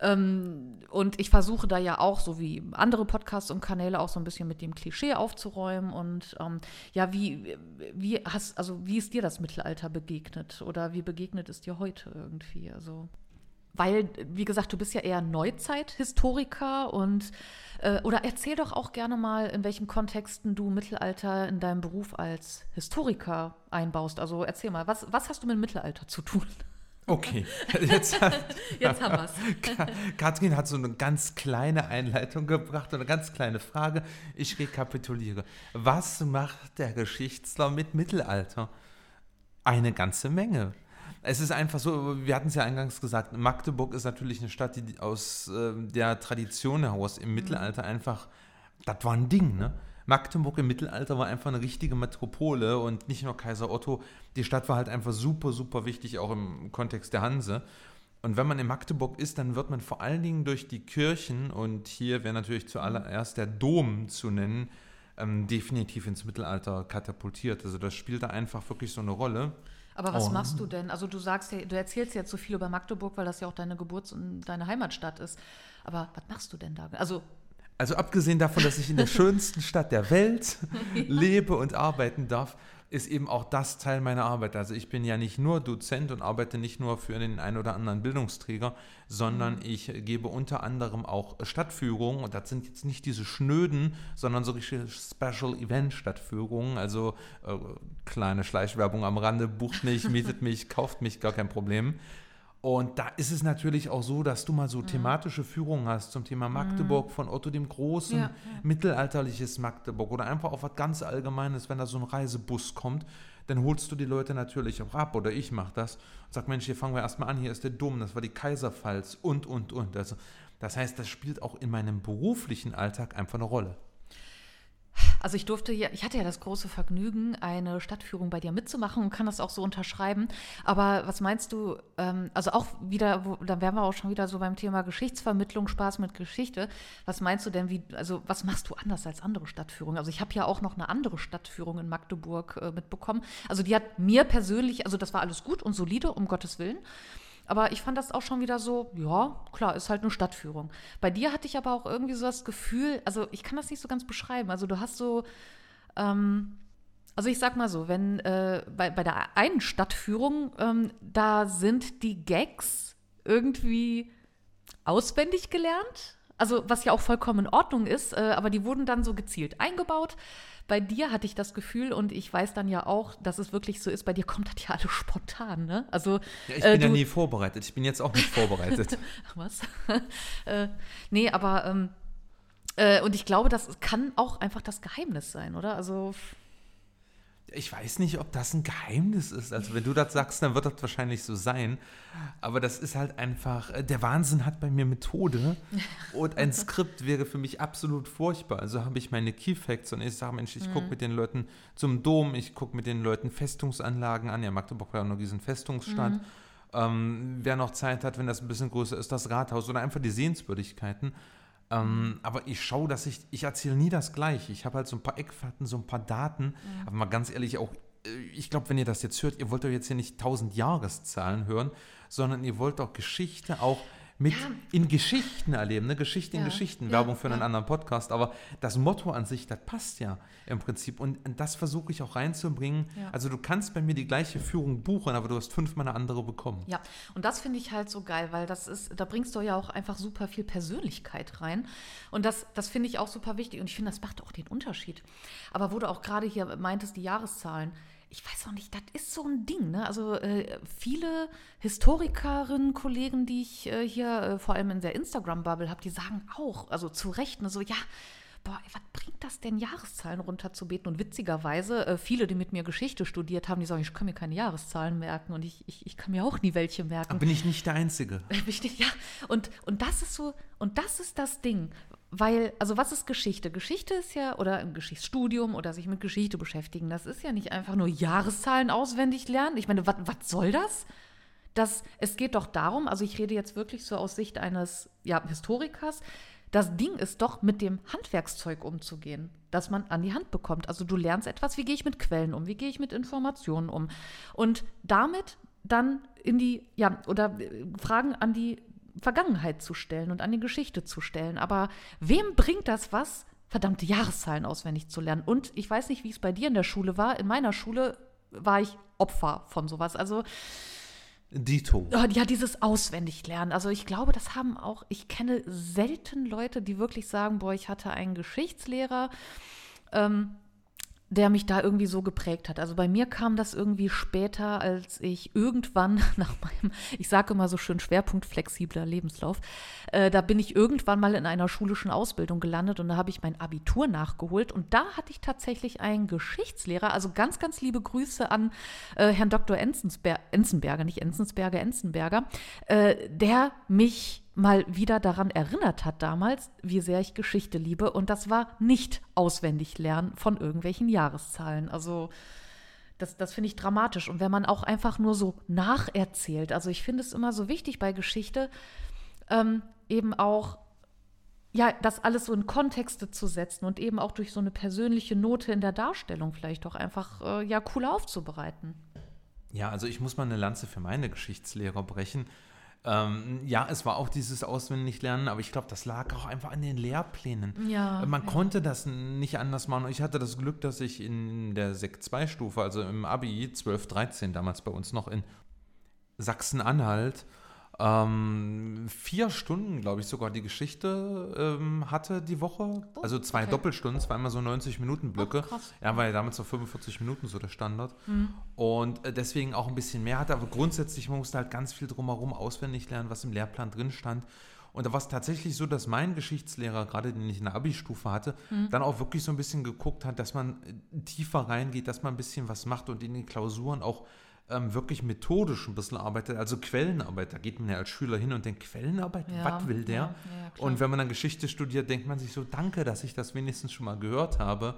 Ähm, und ich versuche da ja auch, so wie andere Podcasts und Kanäle, auch so ein bisschen mit dem Klischee aufzuräumen. Und ähm, ja, wie, wie hast, also wie ist dir das Mittelalter begegnet? Oder wie begegnet es dir heute irgendwie? Also weil, wie gesagt, du bist ja eher Neuzeithistoriker und äh, oder erzähl doch auch gerne mal, in welchen Kontexten du Mittelalter in deinem Beruf als Historiker einbaust. Also erzähl mal, was, was hast du mit dem Mittelalter zu tun? Okay, (laughs) jetzt Jetzt haben wir's. (laughs) Ka- Katrin hat so eine ganz kleine Einleitung gebracht und eine ganz kleine Frage. Ich rekapituliere. Was macht der Geschichtler mit Mittelalter? Eine ganze Menge. Es ist einfach so, wir hatten es ja eingangs gesagt, Magdeburg ist natürlich eine Stadt, die aus äh, der Tradition heraus im Mittelalter einfach, das war ein Ding, ne? Magdeburg im Mittelalter war einfach eine richtige Metropole und nicht nur Kaiser Otto. Die Stadt war halt einfach super, super wichtig, auch im Kontext der Hanse. Und wenn man in Magdeburg ist, dann wird man vor allen Dingen durch die Kirchen, und hier wäre natürlich zuallererst der Dom zu nennen, ähm, definitiv ins Mittelalter katapultiert. Also das spielt da einfach wirklich so eine Rolle. Aber was Oh. machst du denn? Also du sagst ja, du erzählst jetzt so viel über Magdeburg, weil das ja auch deine Geburts- und deine Heimatstadt ist. Aber was machst du denn da? Also Also abgesehen davon, dass ich in der (laughs) schönsten Stadt der Welt (laughs) lebe und arbeiten darf, ist eben auch das Teil meiner Arbeit. Also ich bin ja nicht nur Dozent und arbeite nicht nur für den einen oder anderen Bildungsträger, sondern mhm. ich gebe unter anderem auch Stadtführungen und das sind jetzt nicht diese schnöden, sondern so richtige Special Event Stadtführungen, also äh, kleine Schleichwerbung am Rande, bucht mich, mietet (laughs) mich, kauft mich, gar kein Problem. Und da ist es natürlich auch so, dass du mal so mhm. thematische Führungen hast zum Thema Magdeburg mhm. von Otto dem Großen, ja, ja. mittelalterliches Magdeburg oder einfach auch was ganz Allgemeines, wenn da so ein Reisebus kommt, dann holst du die Leute natürlich auch ab oder ich mache das und sag, Mensch, hier fangen wir erstmal an, hier ist der Dom, das war die Kaiserpfalz und, und, und. Also, das heißt, das spielt auch in meinem beruflichen Alltag einfach eine Rolle. Also ich durfte ja, ich hatte ja das große Vergnügen, eine Stadtführung bei dir mitzumachen und kann das auch so unterschreiben. Aber was meinst du, ähm, also auch wieder, wo, da wären wir auch schon wieder so beim Thema Geschichtsvermittlung, Spaß mit Geschichte. Was meinst du denn, wie, also was machst du anders als andere Stadtführungen? Also ich habe ja auch noch eine andere Stadtführung in Magdeburg äh, mitbekommen. Also die hat mir persönlich, also das war alles gut und solide, um Gottes Willen. Aber ich fand das auch schon wieder so, ja, klar, ist halt eine Stadtführung. Bei dir hatte ich aber auch irgendwie so das Gefühl, also ich kann das nicht so ganz beschreiben. Also du hast so, ähm, also ich sag mal so, wenn äh, bei, bei der einen Stadtführung, ähm, da sind die Gags irgendwie auswendig gelernt. Also was ja auch vollkommen in Ordnung ist, äh, aber die wurden dann so gezielt eingebaut. Bei dir hatte ich das Gefühl und ich weiß dann ja auch, dass es wirklich so ist, bei dir kommt das ja alles spontan, ne? Also, ja, ich äh, bin ja nie vorbereitet. Ich bin jetzt auch nicht vorbereitet. (laughs) Was? (laughs) äh, nee, aber ähm, äh, und ich glaube, das kann auch einfach das Geheimnis sein, oder? Also ich weiß nicht, ob das ein Geheimnis ist. Also wenn du das sagst, dann wird das wahrscheinlich so sein. Aber das ist halt einfach, äh, der Wahnsinn hat bei mir Methode (laughs) und ein Skript wäre für mich absolut furchtbar. Also habe ich meine Key Facts und ich sage, Mensch, ich gucke mhm. mit den Leuten zum Dom, ich gucke mit den Leuten Festungsanlagen an. Ja, Magdeburg war ja noch diesen Festungsstadt. Mhm. Ähm, wer noch Zeit hat, wenn das ein bisschen größer ist, das Rathaus oder einfach die Sehenswürdigkeiten. Ähm, aber ich schaue, dass ich, ich erzähle nie das Gleiche. Ich habe halt so ein paar Eckfahrten, so ein paar Daten. Mhm. Aber mal ganz ehrlich, auch, äh, ich glaube, wenn ihr das jetzt hört, ihr wollt doch jetzt hier nicht tausend Jahreszahlen hören, sondern ihr wollt doch Geschichte auch mit ja. in Geschichten erleben, ne? Geschichte in ja. Geschichten, ja. Werbung für einen anderen Podcast, aber das Motto an sich, das passt ja im Prinzip und das versuche ich auch reinzubringen. Also du kannst bei mir die gleiche Führung buchen, aber du hast fünfmal eine andere bekommen. Ja, und das finde ich halt so geil, weil das ist, da bringst du ja auch einfach super viel Persönlichkeit rein und das, das finde ich auch super wichtig und ich finde, das macht auch den Unterschied. Aber wo du auch gerade hier meintest, die Jahreszahlen, ich weiß auch nicht, das ist so ein Ding. Ne? Also äh, viele Historikerinnen, Kollegen, die ich äh, hier äh, vor allem in der Instagram-Bubble habe, die sagen auch, also zu Recht, ne, so ja, boah, was bringt das denn, Jahreszahlen runterzubeten? Und witzigerweise, äh, viele, die mit mir Geschichte studiert haben, die sagen, ich kann mir keine Jahreszahlen merken und ich, ich, ich kann mir auch nie welche merken. Aber bin ich nicht der Einzige. (laughs) Bin ich nicht, ja, und, und das ist so, und das ist das Ding. Weil, also was ist Geschichte? Geschichte ist ja, oder ein Geschichtsstudium oder sich mit Geschichte beschäftigen, das ist ja nicht einfach nur Jahreszahlen auswendig lernen. Ich meine, was soll das? das? Es geht doch darum, also ich rede jetzt wirklich so aus Sicht eines ja, Historikers, das Ding ist doch, mit dem Handwerkszeug umzugehen, das man an die Hand bekommt. Also du lernst etwas, wie gehe ich mit Quellen um, wie gehe ich mit Informationen um. Und damit dann in die, ja, oder äh, Fragen an die Vergangenheit zu stellen und an die Geschichte zu stellen. Aber wem bringt das was, verdammte Jahreszahlen auswendig zu lernen? Und ich weiß nicht, wie es bei dir in der Schule war. In meiner Schule war ich Opfer von sowas. Also Dito. Oh, ja, dieses Auswendiglernen. Also ich glaube, das haben auch, ich kenne selten Leute, die wirklich sagen, boah, ich hatte einen Geschichtslehrer, ähm, der mich da irgendwie so geprägt hat. Also bei mir kam das irgendwie später, als ich irgendwann (laughs) nach meinem, ich sage immer so schön, schwerpunktflexibler Lebenslauf, äh, da bin ich irgendwann mal in einer schulischen Ausbildung gelandet und da habe ich mein Abitur nachgeholt und da hatte ich tatsächlich einen Geschichtslehrer, also ganz, ganz liebe Grüße an äh, Herrn Dr. Enzensber Enzensberger, nicht Enzensberger, Enzenberger, äh, der mich mal wieder daran erinnert hat damals, wie sehr ich Geschichte liebe. Und das war nicht auswendig lernen von irgendwelchen Jahreszahlen. Also das, das finde ich dramatisch. Und wenn man auch einfach nur so nacherzählt, also ich finde es immer so wichtig bei Geschichte, ähm, eben auch ja, das alles so in Kontexte zu setzen und eben auch durch so eine persönliche Note in der Darstellung vielleicht auch einfach äh, ja cool aufzubereiten. Ja, also ich muss mal eine Lanze für meine Geschichtslehrer brechen Ähm, ja, es war auch dieses Auswendiglernen, aber ich glaube, das lag auch einfach an den Lehrplänen. Ja, Man ja. konnte das nicht anders machen. Ich hatte das Glück, dass ich in der Sek 2 Stufe, also im Abi 12, 13 damals bei uns noch in Sachsen-Anhalt, ähm, vier Stunden, glaube ich, sogar die Geschichte ähm, hatte die Woche. Oh, also zwei okay. Doppelstunden, zweimal so 90 Minuten Blöcke. Oh, krass. Ja, war ja damals so 45 Minuten so der Standard. Mhm. Und äh, deswegen auch ein bisschen mehr hatte, aber grundsätzlich man musste halt ganz viel drumherum auswendig lernen, was im Lehrplan drin stand. Und da war es tatsächlich so, dass mein Geschichtslehrer, gerade den ich in der Abi-Stufe hatte, Mhm. dann auch wirklich so ein bisschen geguckt hat, dass man äh, tiefer reingeht, dass man ein bisschen was macht und in den Klausuren auch ähm, wirklich methodisch ein bisschen arbeitet, also Quellenarbeit. Da geht man ja als Schüler hin und denkt, Quellenarbeit, Ja, was will der? ja, ja, und wenn man dann Geschichte studiert, denkt man sich so, danke, dass ich das wenigstens schon mal gehört habe.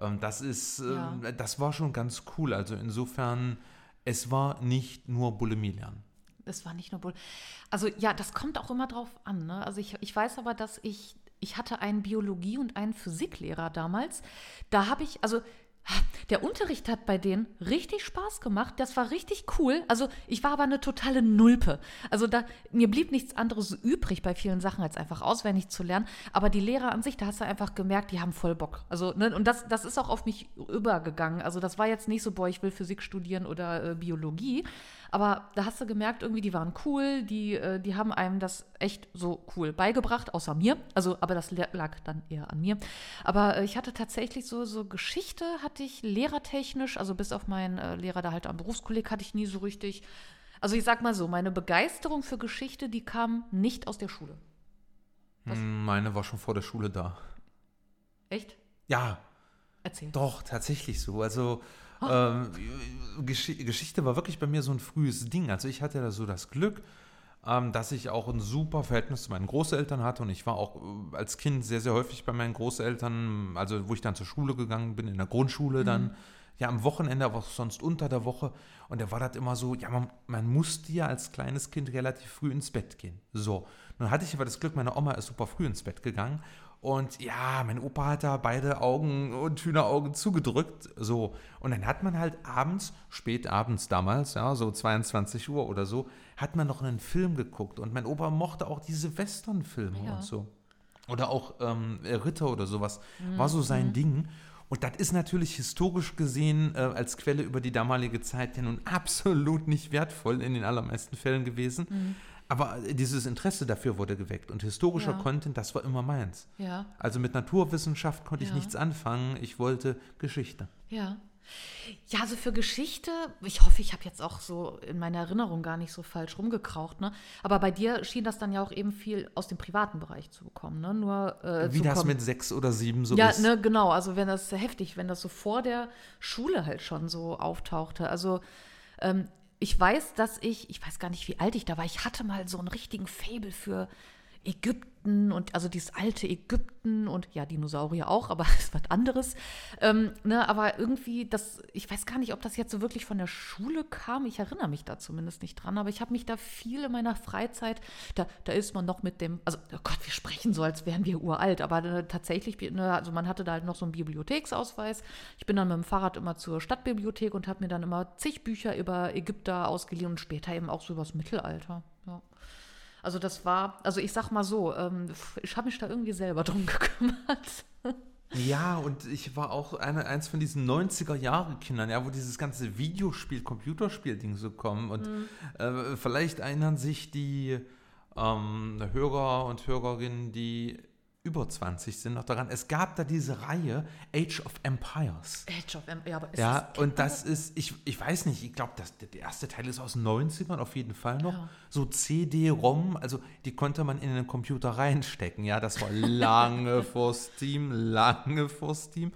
Ähm, das ist, ähm, das war schon ganz cool. Also insofern, es war nicht nur Bulimie lernen. Es war nicht nur Bull. Also ja, das kommt auch immer drauf an. Ne? Also ich, ich weiß aber, dass ich, ich hatte einen Biologie- und einen Physiklehrer damals. Da habe ich, also der Unterricht hat bei denen richtig Spaß gemacht. Das war richtig cool. Also ich war aber eine totale Nulpe. Also da, mir blieb nichts anderes übrig bei vielen Sachen, als einfach auswendig zu lernen. Aber die Lehrer an sich, da hast du einfach gemerkt, die haben voll Bock. Also, ne, und das, das ist auch auf mich übergegangen. Also das war jetzt nicht so, boah, ich will Physik studieren oder äh, Biologie. Aber da hast du gemerkt, irgendwie, die waren cool, die, äh, die haben einem das echt so cool beigebracht, außer mir. Also, aber das lag dann eher an mir. Aber äh, ich hatte tatsächlich so, so Geschichte, hatte ich lehrertechnisch, also bis auf meinen äh, Lehrer da halt am Berufskolleg, hatte ich nie so richtig. Also ich sag mal so, meine Begeisterung für Geschichte, die kam nicht aus der Schule. Was? Hm, Meine war schon vor der Schule da. Echt? Ja, Erzähl. doch, tatsächlich so. Also. Ähm, Gesch Geschichte war wirklich bei mir so ein frühes Ding. Also ich hatte da so das Glück, ähm, dass ich auch ein super Verhältnis zu meinen Großeltern hatte. Und ich war auch äh, als Kind sehr, sehr häufig bei meinen Großeltern, also wo ich dann zur Schule gegangen bin, in der Grundschule dann, ja am Wochenende, aber auch sonst unter der Woche. Und da war das immer so, ja man, man musste ja als kleines Kind relativ früh ins Bett gehen. So, nun hatte ich aber das Glück, meine Oma ist super früh ins Bett gegangen und ja, mein Opa hat da beide Augen und Hühneraugen zugedrückt. So. Und dann hat man halt abends, spät abends damals, ja, so 22 Uhr oder so, hat man noch einen Film geguckt. Und mein Opa mochte auch diese Western-Filme Ja. und so. Oder auch ähm, Ritter oder sowas. War so sein Ding. Und das ist natürlich historisch gesehen äh, als Quelle über die damalige Zeit ja nun (laughs) absolut nicht wertvoll in den allermeisten Fällen gewesen. Aber äh, dieses Interesse dafür wurde geweckt. Und historischer Ja. Content, das war immer meins. Ja, Also mit Naturwissenschaft konnte ich Ja. nichts anfangen. Ich wollte Geschichte. ja. Ja, also für Geschichte, ich hoffe, ich habe jetzt auch so in meiner Erinnerung gar nicht so falsch rumgekraucht, ne? Aber bei dir schien das dann ja auch eben viel aus dem privaten Bereich zu bekommen, ne? Nur äh, Wie das kommen. mit sechs oder sieben so ja, ist. ne, genau. Also wenn das heftig, wenn das so vor der Schule halt schon so auftauchte. Also ähm, ich weiß, dass ich, ich weiß gar nicht, wie alt ich da war. Ich hatte mal so einen richtigen Fable für Ägypten und also dieses alte Ägypten und ja, Dinosaurier auch, aber (laughs) das ist was anderes. Ähm, ne, aber irgendwie, das, ich weiß gar nicht, ob das jetzt so wirklich von der Schule kam. Ich erinnere mich da zumindest nicht dran, aber ich habe mich da viel in meiner Freizeit, da, da ist man noch mit dem, also oh Gott, wir sprechen so, als wären wir uralt, aber äh, tatsächlich, ne, also man hatte da halt noch so einen Bibliotheksausweis. Ich bin dann mit dem Fahrrad immer zur Stadtbibliothek und habe mir dann immer zig Bücher über Ägypter ausgeliehen und später eben auch so über das Mittelalter. Also das war, also ich sag mal so, ähm, ich habe mich da irgendwie selber drum (laughs) gekümmert. Ja, und ich war auch eine, eins von diesen 90er-Jahre-Kindern, ja, wo dieses ganze Videospiel, Computerspiel-Ding so kommen. Und äh, vielleicht erinnern sich die ähm, Hörer und Hörerinnen, die über 20 sind, noch daran. Es gab da diese Reihe Age of Empires. Age of Em- ja, aber ist Ja, kennt und das ist, ich, ich weiß nicht, ich glaube, der erste Teil ist aus den 90ern auf jeden Fall noch. Ja. So CD-ROM, also die konnte man in den Computer reinstecken. Ja, das war lange (laughs) vor Steam, lange vor Steam.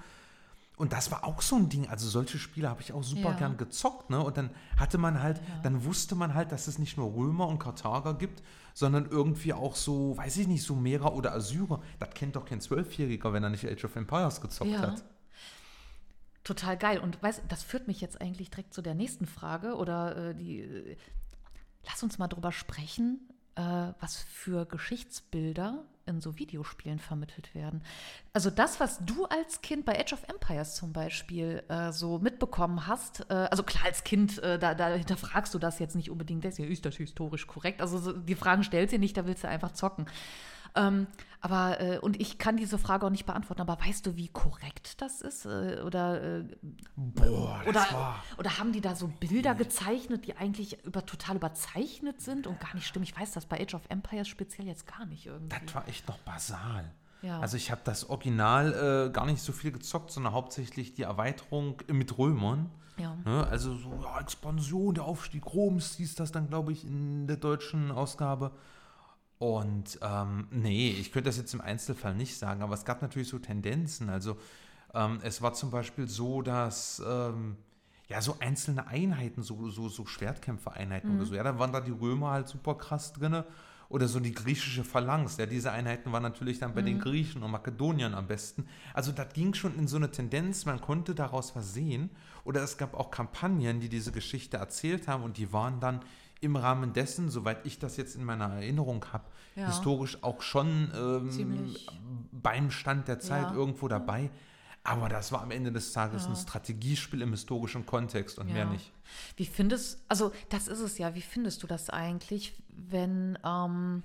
Und das war auch so ein Ding. Also solche Spiele habe ich auch super Ja. gern gezockt. Ne? Und dann hatte man halt, dann wusste man halt, dass es nicht nur Römer und Karthager gibt, sondern irgendwie auch so, weiß ich nicht, Sumerer oder Assyrer. Das kennt doch kein Zwölfjähriger, wenn er nicht Age of Empires gezockt Ja. hat. Total geil. Und weißt, das führt mich jetzt eigentlich direkt zu der nächsten Frage oder äh, die. Äh, lass uns mal drüber sprechen, äh, was für Geschichtsbilder in so Videospielen vermittelt werden. Also das, was du als Kind bei Age of Empires zum Beispiel äh, so mitbekommen hast, äh, also klar als Kind, äh, da, da hinterfragst du das jetzt nicht unbedingt, das ist das historisch korrekt? Also so, die Fragen stellst du nicht, da willst du einfach zocken. Ähm, aber, äh, und ich kann diese Frage auch nicht beantworten, aber weißt du, wie korrekt das ist? Äh, oder, äh, Boah, das oder, war. oder haben die da so Bilder gezeichnet, die eigentlich über, total überzeichnet sind und gar nicht stimmen? Ich weiß das bei Age of Empires speziell jetzt gar nicht irgendwie. Das war echt noch basal. Ja. Also ich habe das Original äh, gar nicht so viel gezockt, sondern hauptsächlich die Erweiterung mit Römern. Ja. Ne? Also so ja, Expansion, der Aufstieg Roms hieß das dann, glaube ich, in der deutschen Ausgabe. Und ähm, nee, ich könnte das jetzt im Einzelfall nicht sagen, aber es gab natürlich so Tendenzen. Also ähm, es war zum Beispiel so, dass ähm, ja so einzelne Einheiten, so, so, so Schwertkämpfereinheiten oder so, ja, da waren da die Römer halt super krass drin. Oder so die griechische Phalanx. Ja, diese Einheiten waren natürlich dann bei den Griechen und Makedoniern am besten. Also das ging schon in so eine Tendenz, man konnte daraus was sehen. Oder es gab auch Kampagnen, die diese Geschichte erzählt haben und die waren dann im Rahmen dessen, soweit ich das jetzt in meiner Erinnerung habe, Ja. historisch auch schon ähm, beim Stand der Zeit Ja. irgendwo dabei. Aber das war am Ende des Tages Ja. ein Strategiespiel im historischen Kontext und mehr nicht. Wie findest, also das ist es ja, wie findest du das eigentlich, wenn, ähm,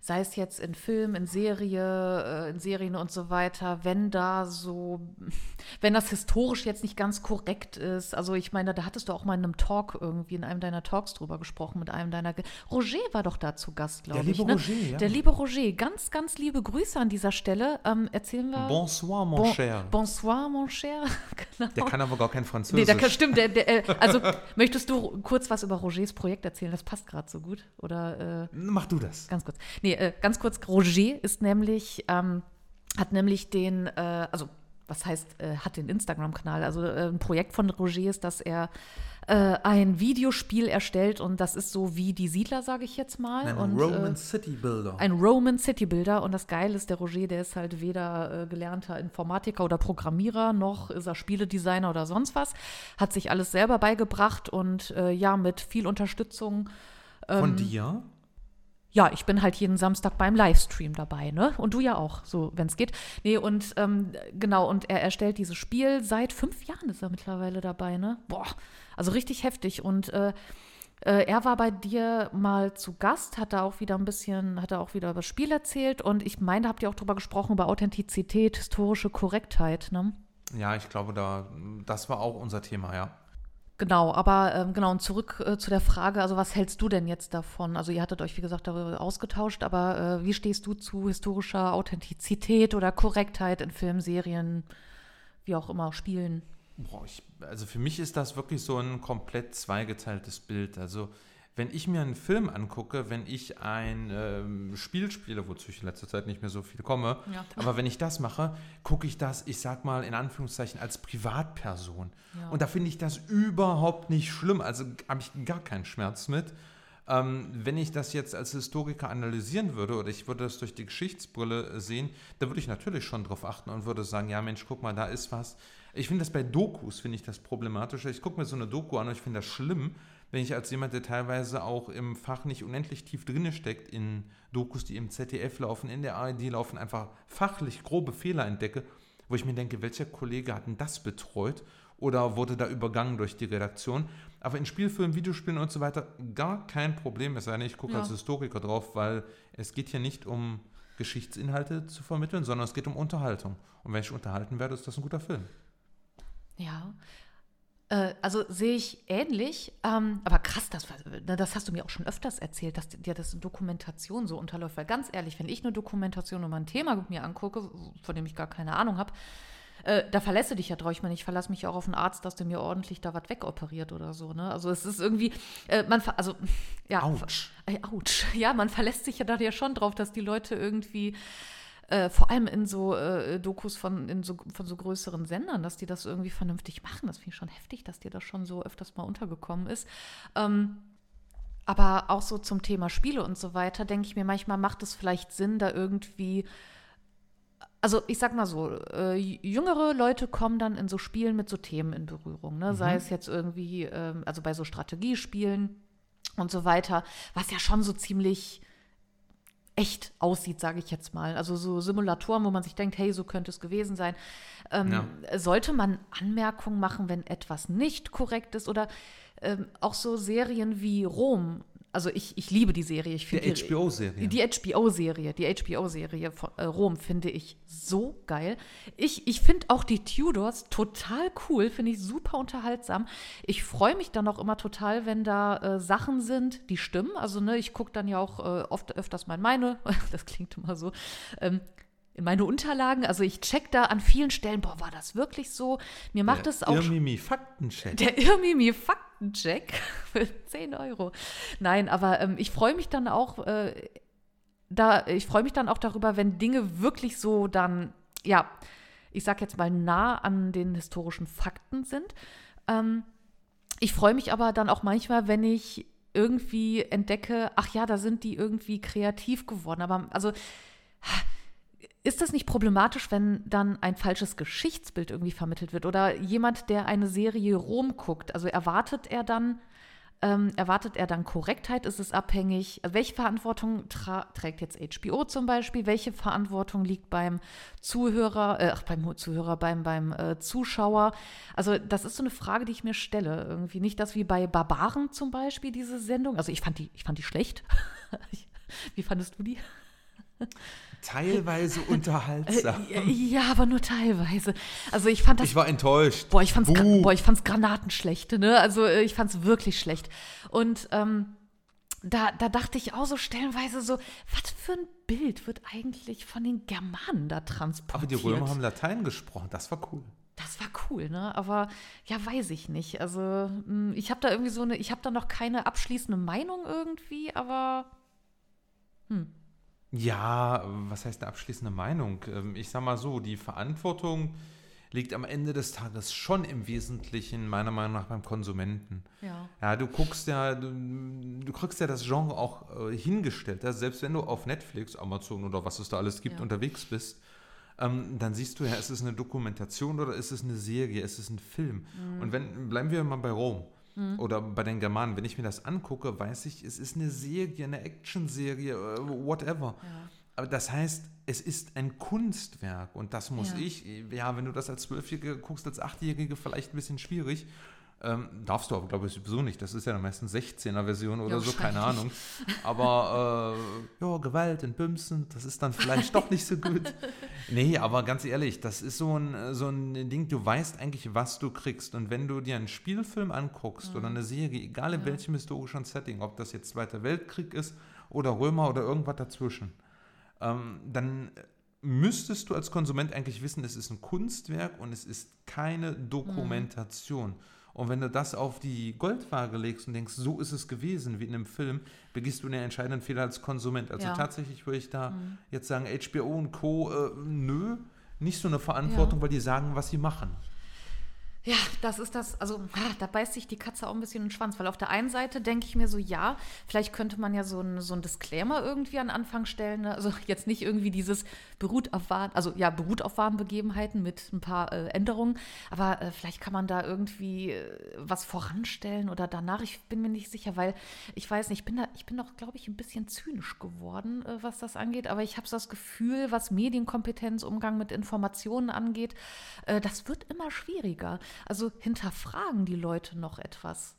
sei es jetzt in Film, in Serie, äh, in Serien und so weiter, wenn da so, (laughs) wenn das historisch jetzt nicht ganz korrekt ist, also ich meine, da hattest du auch mal in einem Talk irgendwie, in einem deiner Talks drüber gesprochen, mit einem deiner, Ge Roger war doch da zu Gast, glaube Der ich. liebe ne? Roger, ja. Der liebe Roger, ganz, ganz liebe Grüße an dieser Stelle. Ähm, erzählen wir. Bonsoir, mon Bon- cher. Bonsoir, mon cher. (laughs) genau. Der kann aber gar kein Nee, Französisch. da kann, stimmt. Der, der, äh, also, (laughs) möchtest du kurz was über Rogers Projekt erzählen? Das passt gerade so gut. Oder äh, Mach du das. ganz kurz. Nee, äh, ganz kurz. Roger ist nämlich, ähm, hat nämlich den, äh, also, was heißt, äh, hat den Instagram-Kanal. Also, äh, ein Projekt von Roger ist, dass er äh, ein Videospiel erstellt und das ist so wie die Siedler, sage ich jetzt mal. Ein und, Roman äh, City Builder. ein Roman City Builder und das Geile ist, der Roger, der ist halt weder äh, gelernter Informatiker oder Programmierer, noch ist er Spieledesigner oder sonst was. Hat sich alles selber beigebracht und äh, ja, mit viel Unterstützung. Von ähm, dir? Ja, ich bin halt jeden Samstag beim Livestream dabei, ne? Und du ja auch, so, wenn es geht. Nee, und ähm, genau, und er erstellt dieses Spiel seit fünf Jahren ist er mittlerweile dabei, ne? Boah, also richtig heftig. Und äh, äh, er war bei dir mal zu Gast, hat da auch wieder ein bisschen, hat er auch wieder über das Spiel erzählt und ich meine, da habt ihr auch drüber gesprochen, über Authentizität, historische Korrektheit, ne? Ja, ich glaube, da, das war auch unser Thema, ja. Genau, aber ähm, genau, und zurück äh, zu der Frage, also was hältst du denn jetzt davon? Also ihr hattet euch, wie gesagt, darüber ausgetauscht, aber äh, wie stehst du zu historischer Authentizität oder Korrektheit in Filmen, Serien, wie auch immer, Spielen? Boah, ich, also für mich ist das wirklich so ein komplett zweigeteiltes Bild. Also wenn ich mir einen Film angucke, wenn ich ein ähm, Spiel spiele, wozu ich in letzter Zeit nicht mehr so viel komme, Ja. aber wenn ich das mache, gucke ich das, ich sag mal in Anführungszeichen, als Privatperson. Ja. Und da finde ich das überhaupt nicht schlimm. Also habe ich gar keinen Schmerz mit. Ähm, wenn ich das jetzt als Historiker analysieren würde oder ich würde das durch die Geschichtsbrille sehen, da würde ich natürlich schon drauf achten und würde sagen, ja Mensch, guck mal, da ist was. Ich finde das bei Dokus, finde ich das problematischer. Ich gucke mir so eine Doku an und ich finde das schlimm, wenn ich als jemand, der teilweise auch im Fach nicht unendlich tief drinne steckt, in Dokus, die im ZDF laufen, in der ARD laufen, einfach fachlich grobe Fehler entdecke, wo ich mir denke, welcher Kollege hat denn das betreut oder wurde da übergangen durch die Redaktion. Aber in Spielfilmen, Videospielen und so weiter gar kein Problem, es sei denn, ich gucke Ja. als Historiker drauf, weil es geht hier nicht um Geschichtsinhalte zu vermitteln, sondern es geht um Unterhaltung. Und wenn ich unterhalten werde, ist das ein guter Film. Ja. Äh, also sehe ich ähnlich, ähm, aber krass, das, ne, das hast du mir auch schon öfters erzählt, dass dir das Dokumentation so unterläuft. Weil ganz ehrlich, wenn ich eine Dokumentation über ein Thema mir angucke, von dem ich gar keine Ahnung habe, äh, da verlässt du dich ja drauf. Ich meine, ich verlasse mich auch auf einen Arzt, dass der mir ordentlich da was wegoperiert oder so. Ne? Also es ist irgendwie, äh, man, also ja, Autsch. Ey, Autsch. Ja, man verlässt sich ja da ja schon drauf, dass die Leute irgendwie, äh, vor allem in so äh, Dokus von, in so, von so größeren Sendern, dass die das irgendwie vernünftig machen. Das finde ich schon heftig, dass dir das schon so öfters mal untergekommen ist. Ähm, aber auch so zum Thema Spiele und so weiter, denke ich mir, manchmal macht es vielleicht Sinn, da irgendwie. Also ich sag mal so, äh, jüngere Leute kommen dann in so Spielen mit so Themen in Berührung, ne? sei es jetzt irgendwie, ähm, also bei so Strategiespielen und so weiter, was ja schon so ziemlich echt aussieht, sage ich jetzt mal. Also so Simulatoren, wo man sich denkt, hey, so könnte es gewesen sein. Ähm, ja. Sollte man Anmerkungen machen, wenn etwas nicht korrekt ist oder ähm, auch so Serien wie Rom also ich, ich liebe die Serie. Ich die HBO-Serie. Die HBO-Serie, die HBO-Serie von äh, Rom finde ich so geil. Ich, ich finde auch die Tudors total cool, finde ich super unterhaltsam. Ich freue mich dann auch immer total, wenn da äh, Sachen sind, die stimmen. Also ne, ich gucke dann ja auch äh, oft öfters mal meine, (laughs) das klingt immer so, ähm, in meine Unterlagen. Also ich check da an vielen Stellen, boah, war das wirklich so? Mir macht es auch. Irmimi Faktencheck. Der Irmimi Faktencheck (laughs) für 10 Euro. Nein, aber ähm, ich freue mich dann auch, äh, da, ich freue mich dann auch darüber, wenn Dinge wirklich so dann, ja, ich sag jetzt mal nah an den historischen Fakten sind. Ähm, ich freue mich aber dann auch manchmal, wenn ich irgendwie entdecke, ach ja, da sind die irgendwie kreativ geworden. Aber also ist das nicht problematisch, wenn dann ein falsches Geschichtsbild irgendwie vermittelt wird? Oder jemand, der eine Serie Rom guckt, also erwartet er dann, ähm, erwartet er dann Korrektheit? Ist es abhängig? Welche Verantwortung trägt jetzt HBO zum Beispiel? Welche Verantwortung liegt beim Zuhörer, äh, ach, beim Zuhörer, beim, beim äh, Zuschauer? Also, das ist so eine Frage, die ich mir stelle. Irgendwie nicht das wie bei Barbaren zum Beispiel, diese Sendung. Also, ich fand die, ich fand die schlecht. (laughs) wie fandest du die? (laughs) teilweise (laughs) unterhaltsam. Äh, ja, aber nur teilweise. Also ich fand das. Ich war enttäuscht. Boah, ich fand's, boah, ich fand's granatenschlecht, ne? Also äh, ich fand's wirklich schlecht. Und ähm, da, da dachte ich auch so stellenweise so, was für ein Bild wird eigentlich von den Germanen da transportiert? Aber die Römer haben Latein gesprochen, das war cool. Das war cool, ne? Aber ja, weiß ich nicht. Also hm, ich habe da irgendwie so eine, ich habe da noch keine abschließende Meinung irgendwie, aber hm. Ja, was heißt eine abschließende Meinung? Ähm, ich sag mal so, die Verantwortung liegt am Ende des Tages schon im Wesentlichen meiner Meinung nach beim Konsumenten. Ja. Ja, du guckst ja, du, du kriegst ja das Genre auch äh, hingestellt. Also selbst wenn du auf Netflix, Amazon oder was es da alles gibt, ja. unterwegs bist, ähm, dann siehst du ja, ist es eine Dokumentation oder ist es eine Serie, ist es ein Film? Mhm. Und wenn, bleiben wir mal bei Rom. Mhm. Oder bei den Germanen, wenn ich mir das angucke, weiß ich, es ist eine Serie, eine Actionserie, äh, whatever. Ja. Aber das heißt, es ist ein Kunstwerk und das muss ja. ich, ja, wenn du das als Zwölfjährige guckst, als Achtjährige vielleicht ein bisschen schwierig. Ähm, darfst du aber, glaube ich, sowieso nicht. Das ist ja meistens 16er-Version oder ja, so, keine Ahnung. Aber äh, ja, Gewalt und Bümsen, das ist dann vielleicht doch nicht so gut. (laughs) Nee, aber ganz ehrlich, das ist so ein, so ein Ding, du weißt eigentlich, was du kriegst. Und wenn du dir einen Spielfilm anguckst mhm. oder eine Serie, egal in ja. welchem historischen Setting, ob das jetzt Zweiter Weltkrieg ist oder Römer oder irgendwas dazwischen, ähm, dann müsstest du als Konsument eigentlich wissen, es ist ein Kunstwerk und es ist keine Dokumentation. Mhm. Und wenn du das auf die Goldwaage legst und denkst, so ist es gewesen wie in einem Film, begehst du einen entscheidenden Fehler als Konsument. Also ja. tatsächlich würde ich da mhm. jetzt sagen, HBO und Co. Äh, nö, nicht so eine Verantwortung, ja. weil die sagen, was sie machen. Ja, das ist das, also da beißt sich die Katze auch ein bisschen in den Schwanz, weil auf der einen Seite denke ich mir so, ja, vielleicht könnte man ja so ein, so ein Disclaimer irgendwie an Anfang stellen, ne? also jetzt nicht irgendwie dieses beruht auf Wahren, also ja, beruht auf wahren Begebenheiten mit ein paar äh, Änderungen, aber äh, vielleicht kann man da irgendwie äh, was voranstellen oder danach, ich bin mir nicht sicher, weil ich weiß nicht, ich bin da, ich bin doch, glaube ich, ein bisschen zynisch geworden, äh, was das angeht, aber ich habe so das Gefühl, was Medienkompetenz, Umgang mit Informationen angeht, äh, das wird immer schwieriger. Also hinterfragen die Leute noch etwas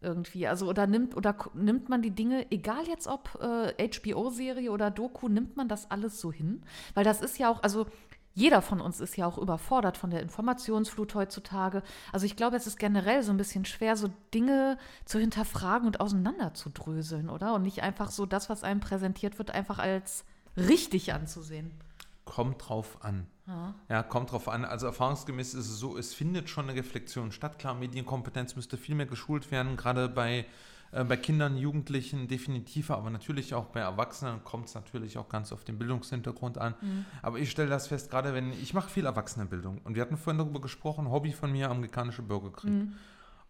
irgendwie. Also oder nimmt oder nimmt man die Dinge, egal jetzt ob äh, HBO-Serie oder Doku, nimmt man das alles so hin? Weil das ist ja auch, also jeder von uns ist ja auch überfordert von der Informationsflut heutzutage. Also ich glaube, es ist generell so ein bisschen schwer, so Dinge zu hinterfragen und auseinanderzudröseln, oder? Und nicht einfach so das, was einem präsentiert wird, einfach als richtig anzusehen. Kommt drauf an. Ja. ja, kommt drauf an. Also erfahrungsgemäß ist es so, es findet schon eine Reflexion statt. Klar, Medienkompetenz müsste viel mehr geschult werden, gerade bei, äh, bei Kindern, Jugendlichen definitiv, aber natürlich auch bei Erwachsenen kommt es natürlich auch ganz auf den Bildungshintergrund an. Mhm. Aber ich stelle das fest, gerade wenn, ich mache viel Erwachsenenbildung und wir hatten vorhin darüber gesprochen, Hobby von mir, amerikanische Bürgerkrieg. Mhm.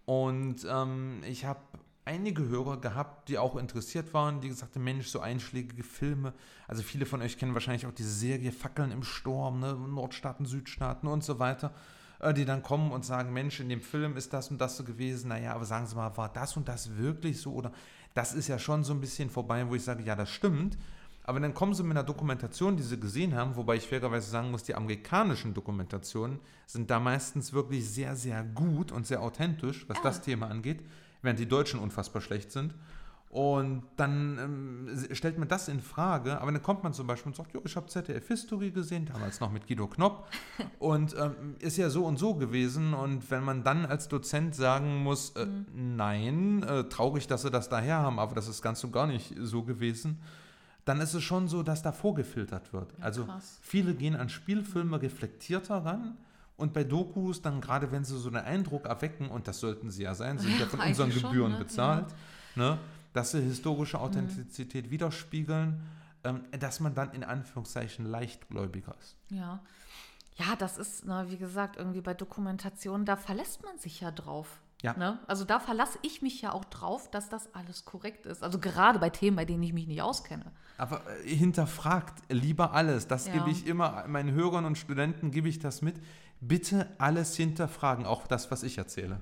Und ähm, ich habe einige Hörer gehabt, die auch interessiert waren, die gesagt haben, Mensch, so einschlägige Filme. Also viele von euch kennen wahrscheinlich auch diese Serie Fackeln im Sturm, ne? Nordstaaten, Südstaaten und so weiter, äh, die dann kommen und sagen, Mensch, in dem Film ist das und das so gewesen. Naja, aber sagen Sie mal, war das und das wirklich so? Oder das ist ja schon so ein bisschen vorbei, wo ich sage, ja, das stimmt. Aber dann kommen sie mit einer Dokumentation, die sie gesehen haben, wobei ich fairerweise sagen muss, die amerikanischen Dokumentationen sind da meistens wirklich sehr, sehr gut und sehr authentisch, was Ja. das Thema angeht, während die Deutschen unfassbar schlecht sind. Und dann ähm, stellt man das in Frage, aber dann kommt man zum Beispiel und sagt, jo, ich habe ZDF History gesehen, damals noch mit Guido Knopp (laughs) und ähm, ist ja so und so gewesen und wenn man dann als Dozent sagen muss, äh, nein, äh, traurig, dass sie das daher haben, aber das ist ganz und gar nicht so gewesen, dann ist es schon so, dass da vorgefiltert wird. also krass. viele gehen an Spielfilme reflektierter ran und bei Dokus dann gerade, wenn sie so einen Eindruck erwecken, und das sollten sie ja sein, sie sind ja, Ja, von (laughs) unseren schon, Gebühren ne? bezahlt, ne, dass sie historische Authentizität widerspiegeln, ähm, dass man dann in Anführungszeichen leichtgläubiger ist. Ja. Ja, das ist, ne, wie gesagt, irgendwie bei Dokumentationen, da verlässt man sich ja drauf. Ja. Ne? Also da verlasse ich mich ja auch drauf, dass das alles korrekt ist. Also gerade bei Themen, bei denen ich mich nicht auskenne. Aber äh, hinterfragt lieber alles. Das Ja. gebe ich immer meinen Hörern und Studenten, gebe ich das mit. Bitte alles hinterfragen, auch das, was ich erzähle.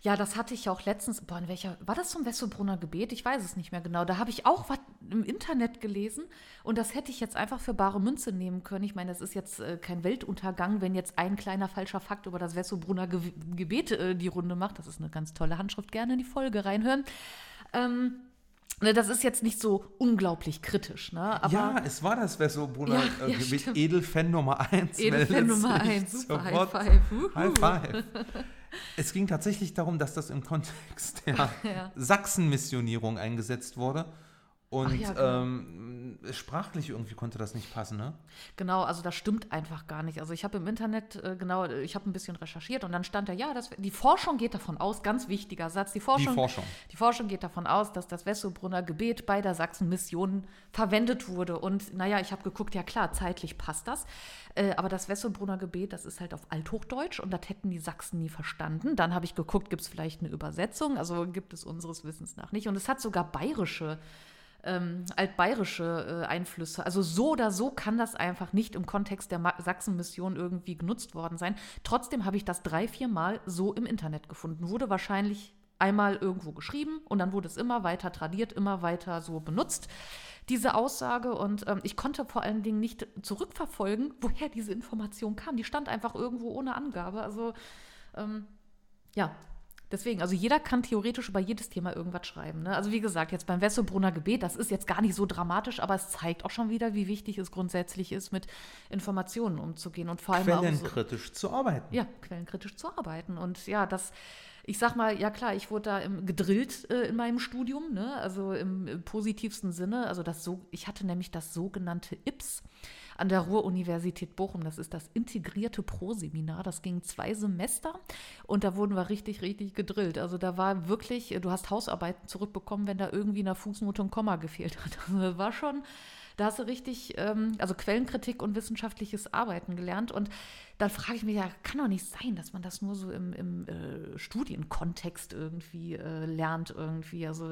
Ja, das hatte ich ja auch letztens, boah, in welcher, war das zum Wessobrunner Gebet? Ich weiß es nicht mehr genau. Da habe ich auch was im Internet gelesen und das hätte ich jetzt einfach für bare Münze nehmen können. Ich meine, das ist jetzt äh, kein Weltuntergang, wenn jetzt ein kleiner falscher Fakt über das Wessobrunner Ge Gebet äh, die Runde macht. Das ist eine ganz tolle Handschrift, gerne in die Folge reinhören. Ähm, das ist jetzt nicht so unglaublich kritisch, ne? Aber ja, es war das Verso-Brunner Ja, äh, ja, stimmt. Edelfan Nummer 1. Edelfan Nummer 1, super, High. Five. Wuhu. High Five. Es ging tatsächlich darum, dass das im Kontext der (laughs) Ja. Sachsenmissionierung eingesetzt wurde. Und ja, genau. ähm, sprachlich irgendwie konnte das nicht passen, ne? Genau, also das stimmt einfach gar nicht. Also ich habe im Internet, äh, genau, ich habe ein bisschen recherchiert und dann stand da, ja, das, die Forschung geht davon aus, ganz wichtiger Satz, die Forschung, Forschung. die Forschung geht davon aus, dass das Wessobrunner Gebet bei der Sachsenmission verwendet wurde. Und naja, ich habe geguckt, ja klar, zeitlich passt das. Äh, aber das Wessobrunner Gebet, das ist halt auf Althochdeutsch und das hätten die Sachsen nie verstanden. Dann habe ich geguckt, gibt es vielleicht eine Übersetzung? Also gibt es unseres Wissens nach nicht. Und es hat sogar bayerische ähm, altbayerische äh, Einflüsse. Also so oder so kann das einfach nicht im Kontext der Sachsenmission irgendwie genutzt worden sein. Trotzdem habe ich das drei, vier Mal so im Internet gefunden. Wurde wahrscheinlich einmal irgendwo geschrieben und dann wurde es immer weiter tradiert, immer weiter so benutzt. Diese Aussage und ähm, ich konnte vor allen Dingen nicht zurückverfolgen, (laughs) woher diese Information kam. Die stand einfach irgendwo ohne Angabe. Also ähm, ja, Deswegen, also jeder kann theoretisch über jedes Thema irgendwas schreiben. Ne? Also wie gesagt, jetzt beim Wessobrunner Gebet, das ist jetzt gar nicht so dramatisch, aber es zeigt auch schon wieder, wie wichtig es grundsätzlich ist, mit Informationen umzugehen und vor allem auch so, Quellenkritisch zu arbeiten. ja, quellenkritisch zu arbeiten. Und ja, das, ich sag mal, ja klar, ich wurde da im, gedrillt äh, in meinem Studium, ne? also im, im positivsten Sinne. Also das so, ich hatte nämlich das sogenannte IPS an der Ruhr-Universität Bochum. Das ist das integrierte Pro-Seminar. Das ging zwei Semester und da wurden wir richtig, richtig gedrillt. Also da war wirklich, du hast Hausarbeiten zurückbekommen, wenn da irgendwie in der Fußnote ein Komma gefehlt hat. (laughs) Also das war schon, da hast du richtig, ähm, also Quellenkritik und wissenschaftliches Arbeiten gelernt. Und dann frage ich mich, ja, kann doch nicht sein, dass man das nur so im, im äh, Studienkontext irgendwie äh, lernt irgendwie. Also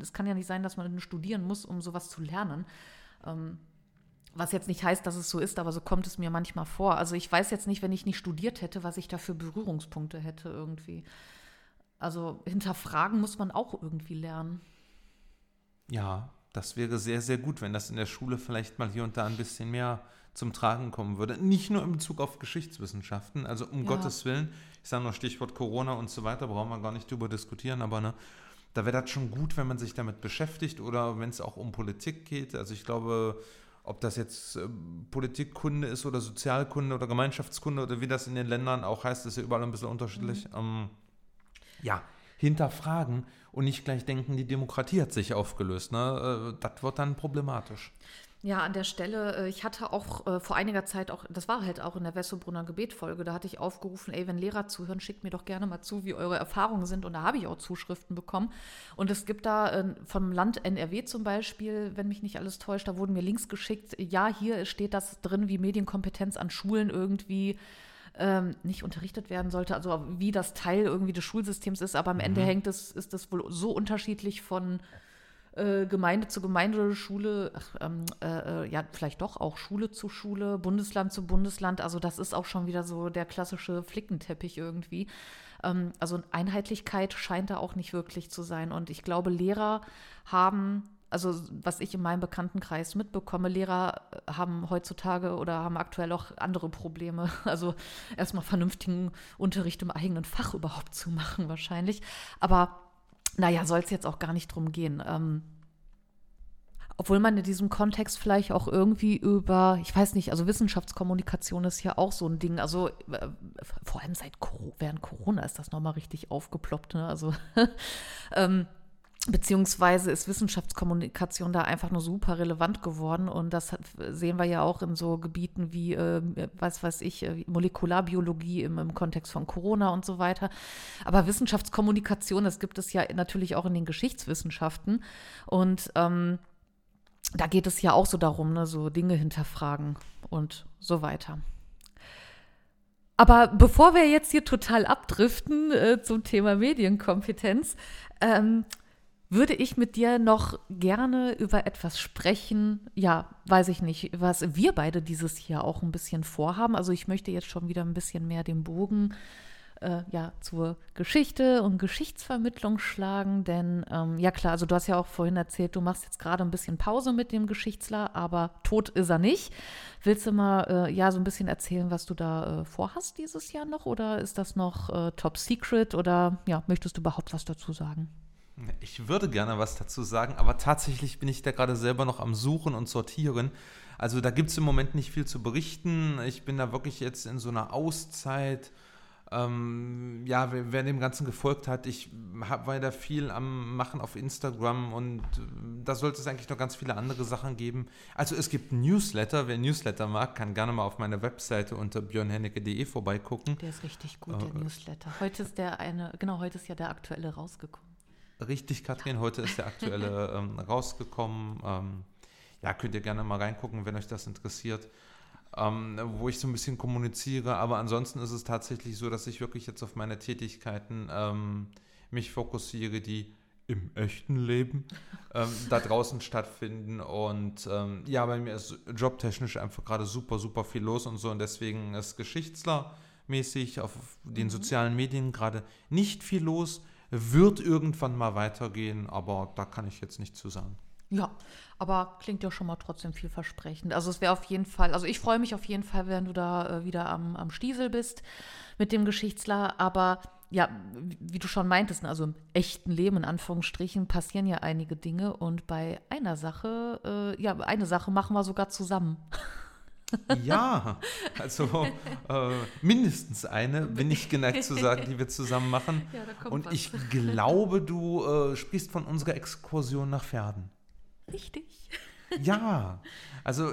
es kann ja nicht sein, dass man studieren muss, um sowas zu lernen. Ähm, was jetzt nicht heißt, dass es so ist, aber so kommt es mir manchmal vor. Also ich weiß jetzt nicht, wenn ich nicht studiert hätte, was ich da für Berührungspunkte hätte irgendwie. Also hinterfragen muss man auch irgendwie lernen. Ja, das wäre sehr, sehr gut, wenn das in der Schule vielleicht mal hier und da ein bisschen mehr zum Tragen kommen würde. Nicht nur in Bezug auf Geschichtswissenschaften, also um Ja. Gottes Willen, ich sage nur Stichwort Corona und so weiter, brauchen wir gar nicht drüber diskutieren, aber ne, da wäre das schon gut, wenn man sich damit beschäftigt oder wenn es auch um Politik geht. Also ich glaube, ob das jetzt äh, Politikkunde ist oder Sozialkunde oder Gemeinschaftskunde oder wie das in den Ländern auch heißt, ist ja überall ein bisschen unterschiedlich. Ähm, ja, hinterfragen und nicht gleich denken, die Demokratie hat sich aufgelöst. Ne? Äh, Das wird dann problematisch. Ja, an der Stelle, äh, ich hatte auch äh, vor einiger Zeit auch, das war halt auch in der Wessobrunner Gebetfolge, da hatte ich aufgerufen, ey, wenn Lehrer zuhören, schickt mir doch gerne mal zu, wie eure Erfahrungen sind. Und da habe ich auch Zuschriften bekommen. Und es gibt da äh, vom Land NRW zum Beispiel, wenn mich nicht alles täuscht, da wurden mir Links geschickt, ja, hier steht das drin, wie Medienkompetenz an Schulen irgendwie ähm, nicht unterrichtet werden sollte, also wie das Teil irgendwie des Schulsystems ist, aber am Ende hängt es, ist das wohl so unterschiedlich von äh, Gemeinde zu Gemeinde, Schule, ähm, äh, äh, ja, vielleicht doch auch Schule zu Schule, Bundesland zu Bundesland. Also das ist auch schon wieder so der klassische Flickenteppich irgendwie. Ähm, also Einheitlichkeit scheint da auch nicht wirklich zu sein. Und ich glaube, Lehrer haben also was ich in meinem Bekanntenkreis mitbekomme, Lehrer äh, haben heutzutage oder haben aktuell auch andere Probleme. (laughs) Also erstmal vernünftigen Unterricht im eigenen Fach überhaupt zu machen, wahrscheinlich. Aber naja, soll es jetzt auch gar nicht drum gehen. Ähm, obwohl man in diesem Kontext vielleicht auch irgendwie über, ich weiß nicht, also Wissenschaftskommunikation ist ja auch so ein Ding. Also äh, vor allem seit während Corona ist das nochmal richtig aufgeploppt. Ne? Also (laughs) ähm, Beziehungsweise ist Wissenschaftskommunikation da einfach nur super relevant geworden. Und das sehen wir ja auch in so Gebieten wie, äh, was weiß ich, äh, Molekularbiologie im, im, Kontext von Corona und so weiter. Aber Wissenschaftskommunikation, das gibt es ja natürlich auch in den Geschichtswissenschaften. Und ähm, da geht es ja auch so darum, ne, so Dinge hinterfragen und so weiter. Aber bevor wir jetzt hier total abdriften äh, zum Thema Medienkompetenz, ähm, würde ich mit dir noch gerne über etwas sprechen. Ja, weiß ich nicht, was wir beide dieses Jahr auch ein bisschen vorhaben. Also ich möchte jetzt schon wieder ein bisschen mehr den Bogen äh, ja, zur Geschichte und Geschichtsvermittlung schlagen. Denn ähm, ja klar, also du hast ja auch vorhin erzählt, du machst jetzt gerade ein bisschen Pause mit dem Geschichtsler, aber tot ist er nicht. Willst du mal äh, ja so ein bisschen erzählen, was du da äh, vorhast dieses Jahr noch? Oder ist das noch äh, top secret? Oder ja, möchtest du überhaupt was dazu sagen? Ich würde gerne was dazu sagen, aber tatsächlich bin ich da gerade selber noch am Suchen und sortieren. Also da gibt es im Moment nicht viel zu berichten. Ich bin da wirklich jetzt in so einer Auszeit. Ähm, ja, wer, wer, dem Ganzen gefolgt hat, ich hab, war da viel am Machen auf Instagram und äh, da sollte es eigentlich noch ganz viele andere Sachen geben. Also es gibt Newsletter. Wer Newsletter mag, kann gerne mal auf meiner Webseite unter björnhennecke.de vorbeigucken. Der ist richtig gut, der äh, Newsletter. Heute ist der eine, genau, heute ist ja der aktuelle rausgekommen. Richtig, Katrin, heute ist der aktuelle (laughs) ähm, rausgekommen. Ähm, ja, könnt ihr gerne mal reingucken, wenn euch das interessiert, ähm, wo ich so ein bisschen kommuniziere. Aber ansonsten ist es tatsächlich so, dass ich wirklich jetzt auf meine Tätigkeiten ähm, mich fokussiere, die im echten Leben ähm, (laughs) da draußen stattfinden. Und ähm, ja, bei mir ist jobtechnisch einfach gerade super, super viel los und so. Und deswegen ist Geschichtsler mäßig auf den mhm. sozialen Medien gerade nicht viel los wird irgendwann mal weitergehen, aber da kann ich jetzt nicht zu sagen. Ja, aber klingt ja schon mal trotzdem vielversprechend. Also es wäre auf jeden Fall, also ich freue mich auf jeden Fall, wenn du da äh, wieder am, am Stiesel bist mit dem Geschichtsler, aber ja, wie du schon meintest, ne, also im echten Leben, in Anführungsstrichen, passieren ja einige Dinge und bei einer Sache, äh, ja, eine Sache machen wir sogar zusammen. (laughs) Ja, also äh, mindestens eine, bin ich geneigt zu sagen, die wir zusammen machen. Ja, Und was. ich glaube, du äh, sprichst von unserer Exkursion nach Pferden. Richtig. Ja, also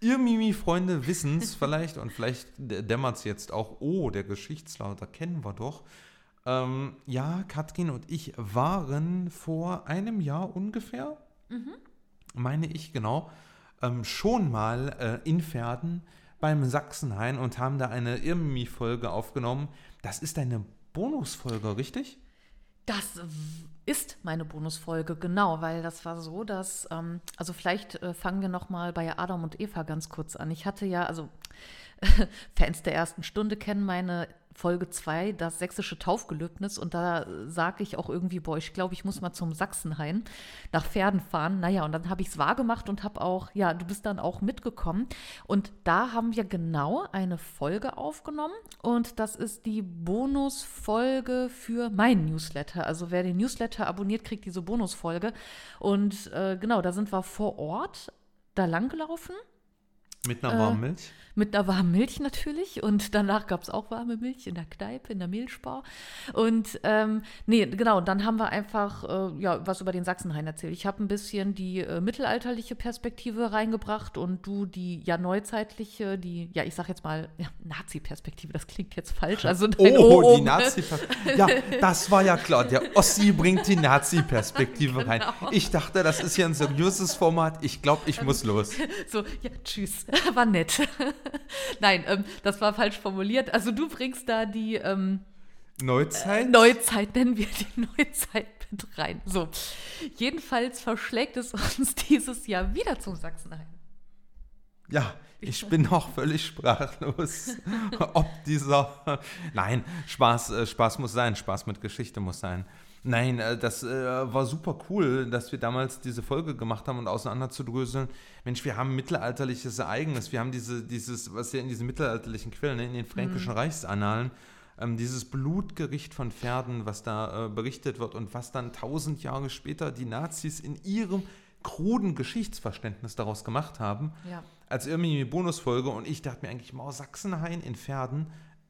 ihr Mimi-Freunde wissen es vielleicht und vielleicht dämmert es jetzt auch, oh, der Geschichtslauter kennen wir doch. Ähm, ja, Katrin und ich waren vor einem Jahr ungefähr, mhm. meine ich genau, ähm, schon mal äh, in Pferden beim Sachsenhain und haben da eine Irmi-Folge aufgenommen. Das ist eine Bonusfolge, richtig? Das ist meine Bonusfolge, genau, weil das war so, dass, ähm, also vielleicht äh, fangen wir nochmal bei Adam und Eva ganz kurz an. Ich hatte ja, also (laughs) Fans der ersten Stunde kennen meine Folge 2, das sächsische Taufgelöbnis. Und da sage ich auch irgendwie, boah, ich glaube, ich muss mal zum Sachsenhain nach Pferden fahren. Naja, und dann habe ich es wahrgemacht und habe auch, ja, du bist dann auch mitgekommen. Und da haben wir genau eine Folge aufgenommen. Und das ist die Bonusfolge für meinen Newsletter. Also wer den Newsletter abonniert, kriegt diese Bonusfolge. Und äh, genau, da sind wir vor Ort da langgelaufen. Mit einer warmen äh, Milch? Mit einer warmen Milch natürlich. Und danach gab es auch warme Milch in der Kneipe, in der Mehlspar. Und ähm, nee, genau, und dann haben wir einfach äh, ja, was über den Sachsenhain erzählt. Ich habe ein bisschen die äh, mittelalterliche Perspektive reingebracht und du die ja neuzeitliche, die, ja, ich sag jetzt mal, ja, Nazi-Perspektive, das klingt jetzt falsch. Also (laughs) oh, oh, die Nazi-Perspektive. Ja, das war ja klar. Der Ossi bringt die Nazi-Perspektive (laughs) genau. rein. Ich dachte, das ist ja ein seriöses Format. Ich glaube, ich muss los. (laughs) So, ja, tschüss. War nett. (laughs) Nein, ähm, das war falsch formuliert. Also du bringst da die ähm, Neuzeit? Äh, Neuzeit nennen wir die (laughs) Neuzeit mit rein. So, jedenfalls verschlägt es uns (laughs) dieses Jahr wieder zum Sachsenheim. Ja, ich bin noch völlig sprachlos, ob dieser. Nein, Spaß, äh, Spaß muss sein, Spaß mit Geschichte muss sein. Nein, äh, das äh, war super cool, dass wir damals diese Folge gemacht haben und auseinanderzudröseln. Mensch, wir haben ein mittelalterliches Ereignis. Wir haben diese, dieses, was ja in diesen mittelalterlichen Quellen, ne, in den fränkischen mhm. Reichsannalen, ähm, dieses Blutgericht von Pferden, was da äh, berichtet wird und was dann tausend Jahre später die Nazis in ihrem kruden Geschichtsverständnis daraus gemacht haben, ja. als irgendwie Bonusfolge. Und ich dachte mir eigentlich, Mau Sachsenhain in Pferden,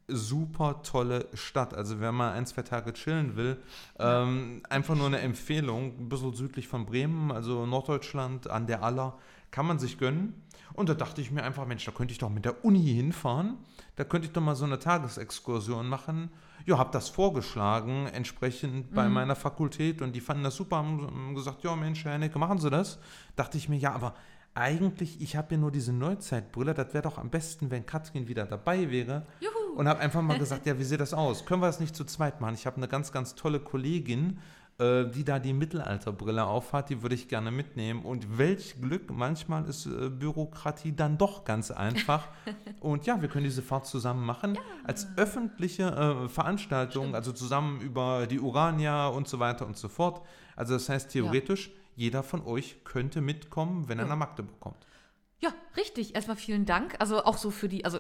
super tolle Stadt. Also wenn man ein, zwei Tage chillen will, ähm, einfach nur eine Empfehlung, ein bisschen südlich von Bremen, also Norddeutschland an der Aller, kann man sich gönnen. Und da dachte ich mir einfach, Mensch, da könnte ich doch mit der Uni hinfahren, da könnte ich doch mal so eine Tagesexkursion machen. Ja, habe das vorgeschlagen, entsprechend bei mhm. meiner Fakultät und die fanden das super, haben gesagt, ja Mensch, Herr Necke, machen Sie das. Dachte ich mir, ja, aber eigentlich, ich habe ja nur diese Neuzeitbrille, das wäre doch am besten, wenn Katrin wieder dabei wäre. Juhu und habe einfach mal gesagt, ja, wie sieht das aus? Können wir das nicht zu zweit machen? Ich habe eine ganz, ganz tolle Kollegin, äh, die da die Mittelalterbrille aufhat, die würde ich gerne mitnehmen. Und welch Glück, manchmal ist äh, Bürokratie dann doch ganz einfach. (laughs) und ja, wir können diese Fahrt zusammen machen ja. als öffentliche äh, Veranstaltung, Stimmt. also zusammen über die Urania und so weiter und so fort. Also das heißt theoretisch, ja. Jeder von euch könnte mitkommen, wenn ja. er nach Magdeburg kommt. Ja, richtig. Erstmal vielen Dank. Also auch so für die, also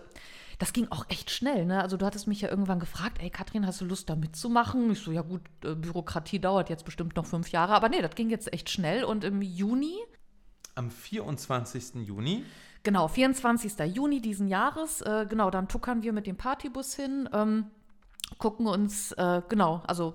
das ging auch echt schnell. Ne? Also du hattest mich ja irgendwann gefragt, ey Katrin, hast du Lust da mitzumachen? Ich so, ja gut, äh, Bürokratie dauert jetzt bestimmt noch fünf Jahre. Aber nee, das ging jetzt echt schnell. Und im Juni. Am 24. Juni. Genau, 24. Juni diesen Jahres. Äh, genau, dann tuckern wir mit dem Partybus hin. Ähm, gucken uns, äh, genau, also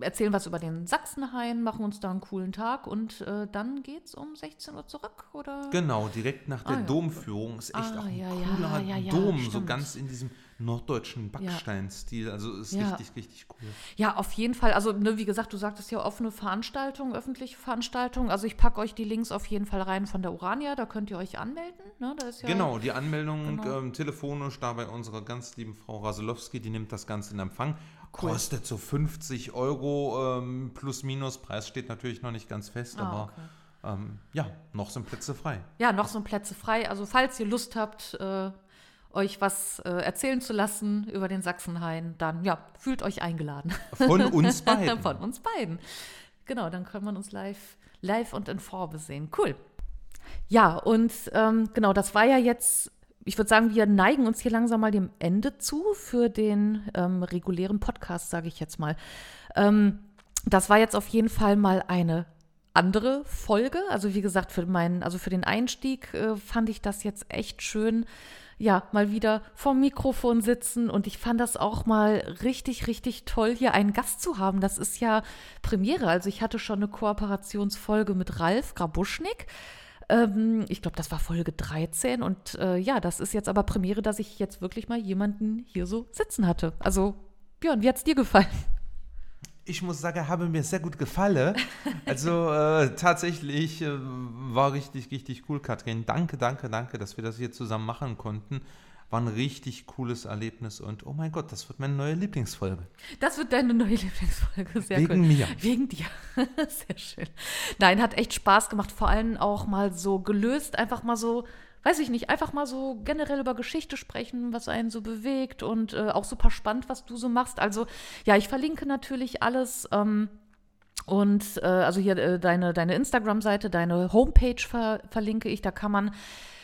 erzählen was über den Sachsenhain, machen uns da einen coolen Tag und äh, dann es um 16 Uhr zurück, oder? Genau, direkt nach der ah, ja. Domführung. Ist echt ah, auch ein ja, cooler ja, Dom, stimmt. so ganz in diesem norddeutschen Backsteinstil. Also ist richtig, richtig cool. Ja, auf jeden Fall. Also, ne, wie gesagt, du sagtest ja offene Veranstaltung, öffentliche Veranstaltung. Also ich packe euch die Links auf jeden Fall rein von der Urania, da könnt ihr euch anmelden. Ne? genau, die Anmeldung genau. ähm, telefonisch da bei unserer ganz lieben Frau Raselowski, die nimmt das Ganze in Empfang. Cool. Kostet so 50 Euro ähm, plus minus. Preis steht natürlich noch nicht ganz fest, ah, aber okay. ähm, ja, noch sind Plätze frei. Ja, noch sind Plätze frei. Also falls ihr Lust habt, äh, euch was äh, erzählen zu lassen über den Sachsenhain, dann ja, fühlt euch eingeladen. Von uns (laughs) beiden. Von uns beiden. Genau, dann kann man uns live, live und in Farbe sehen. Cool. Ja, und ähm, genau, das war ja jetzt ich würde sagen, wir neigen uns hier langsam mal dem Ende zu für den ähm, regulären Podcast, sage ich jetzt mal. Ähm, das war jetzt auf jeden Fall mal eine andere Folge. Also wie gesagt, für meinen, also für den Einstieg äh, fand ich das jetzt echt schön, ja, mal wieder vorm Mikrofon sitzen und ich fand das auch mal richtig, richtig toll, hier einen Gast zu haben. Das ist ja Premiere. Also ich hatte schon eine Kooperationsfolge mit Ralf Grabuschnik. Ähm, ich glaube, das war Folge 13 und äh, ja, das ist jetzt aber Premiere, dass ich jetzt wirklich mal jemanden hier so sitzen hatte. Also, Björn, wie hat es dir gefallen? Ich muss sagen, habe mir sehr gut gefallen. Also äh, tatsächlich äh, war richtig, richtig cool, Katrin. Danke, danke, danke, dass wir das hier zusammen machen konnten. War ein richtig cooles Erlebnis und oh mein Gott, das wird meine neue Lieblingsfolge. Das wird deine neue Lieblingsfolge, sehr Wegen cool. mir. Wegen dir. (laughs) sehr schön. Nein, hat echt Spaß gemacht, vor allem auch mal so gelöst, einfach mal so, weiß ich nicht, einfach mal so generell über Geschichte sprechen, was einen so bewegt und äh, auch super spannend, was du so machst. Also ja, ich verlinke natürlich alles. Ähm, und äh, also hier äh, deine, deine Instagram-Seite, deine Homepage ver verlinke ich. Da kann man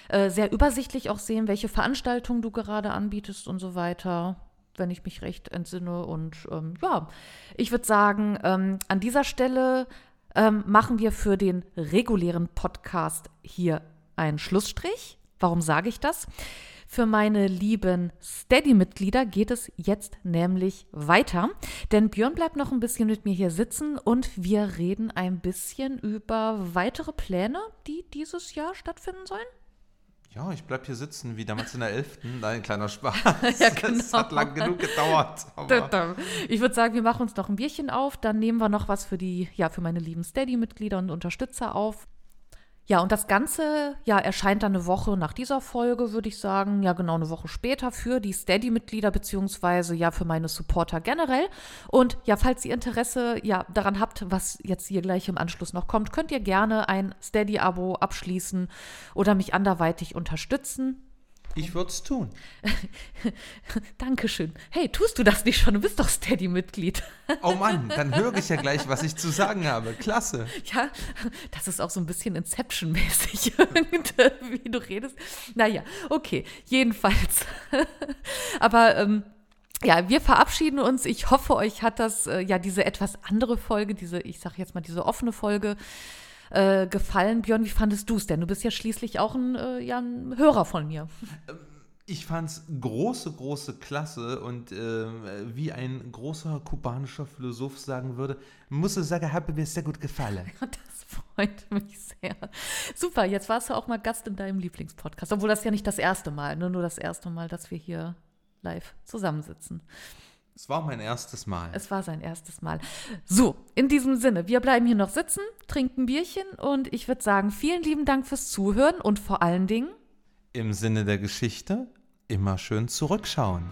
äh, sehr übersichtlich auch sehen, welche Veranstaltungen du gerade anbietest und so weiter, wenn ich mich recht entsinne. Und ähm, ja, ich würde sagen, ähm, an dieser Stelle ähm, machen wir für den regulären Podcast hier einen Schlussstrich. Warum sage ich das? Für meine lieben Steady-Mitglieder geht es jetzt nämlich weiter. Denn Björn bleibt noch ein bisschen mit mir hier sitzen und wir reden ein bisschen über weitere Pläne, die dieses Jahr stattfinden sollen. Ja, ich bleibe hier sitzen, wie damals in der 11. Ein kleiner Spaß. (laughs) ja, genau. Das hat lang genug gedauert. ich würde sagen, wir machen uns noch ein Bierchen auf, dann nehmen wir noch was für die, ja, für meine lieben Steady-Mitglieder und Unterstützer auf. Ja, und das Ganze ja, erscheint dann eine Woche nach dieser Folge, würde ich sagen. Ja, genau eine Woche später für die Steady-Mitglieder beziehungsweise ja für meine Supporter generell. Und ja, falls ihr Interesse ja daran habt, was jetzt hier gleich im Anschluss noch kommt, könnt ihr gerne ein Steady-Abo abschließen oder mich anderweitig unterstützen. Ich würde es tun. (laughs) Dankeschön. Hey, tust du das nicht schon? Du bist doch Steady-Mitglied. Oh Mann, (laughs) dann höre ich ja gleich, was ich zu sagen habe. Klasse. Ja, das ist auch so ein bisschen Inception-mäßig, (laughs) wie du redest. Naja, okay, jedenfalls. Aber ähm, ja, wir verabschieden uns. Ich hoffe, euch hat das, äh, ja, diese etwas andere Folge, diese, ich sag jetzt mal, diese offene Folge äh, gefallen. Björn, wie fandest du es denn? Du bist ja schließlich auch ein, äh, ja, ein Hörer von mir. Ich fand es große, große Klasse und äh, wie ein großer kubanischer Philosoph sagen würde, muss ich sagen, hat mir sehr gut gefallen. (laughs) Das freut mich sehr. Super, jetzt warst du auch mal Gast in deinem Lieblingspodcast, obwohl das ja nicht das erste Mal, ne? nur das erste Mal, dass wir hier live zusammensitzen. Es war mein erstes Mal. Es war sein erstes Mal. So, in diesem Sinne, wir bleiben hier noch sitzen, trinken Bierchen und ich würde sagen, vielen lieben Dank fürs Zuhören und vor allen Dingen im Sinne der Geschichte immer schön zurückschauen.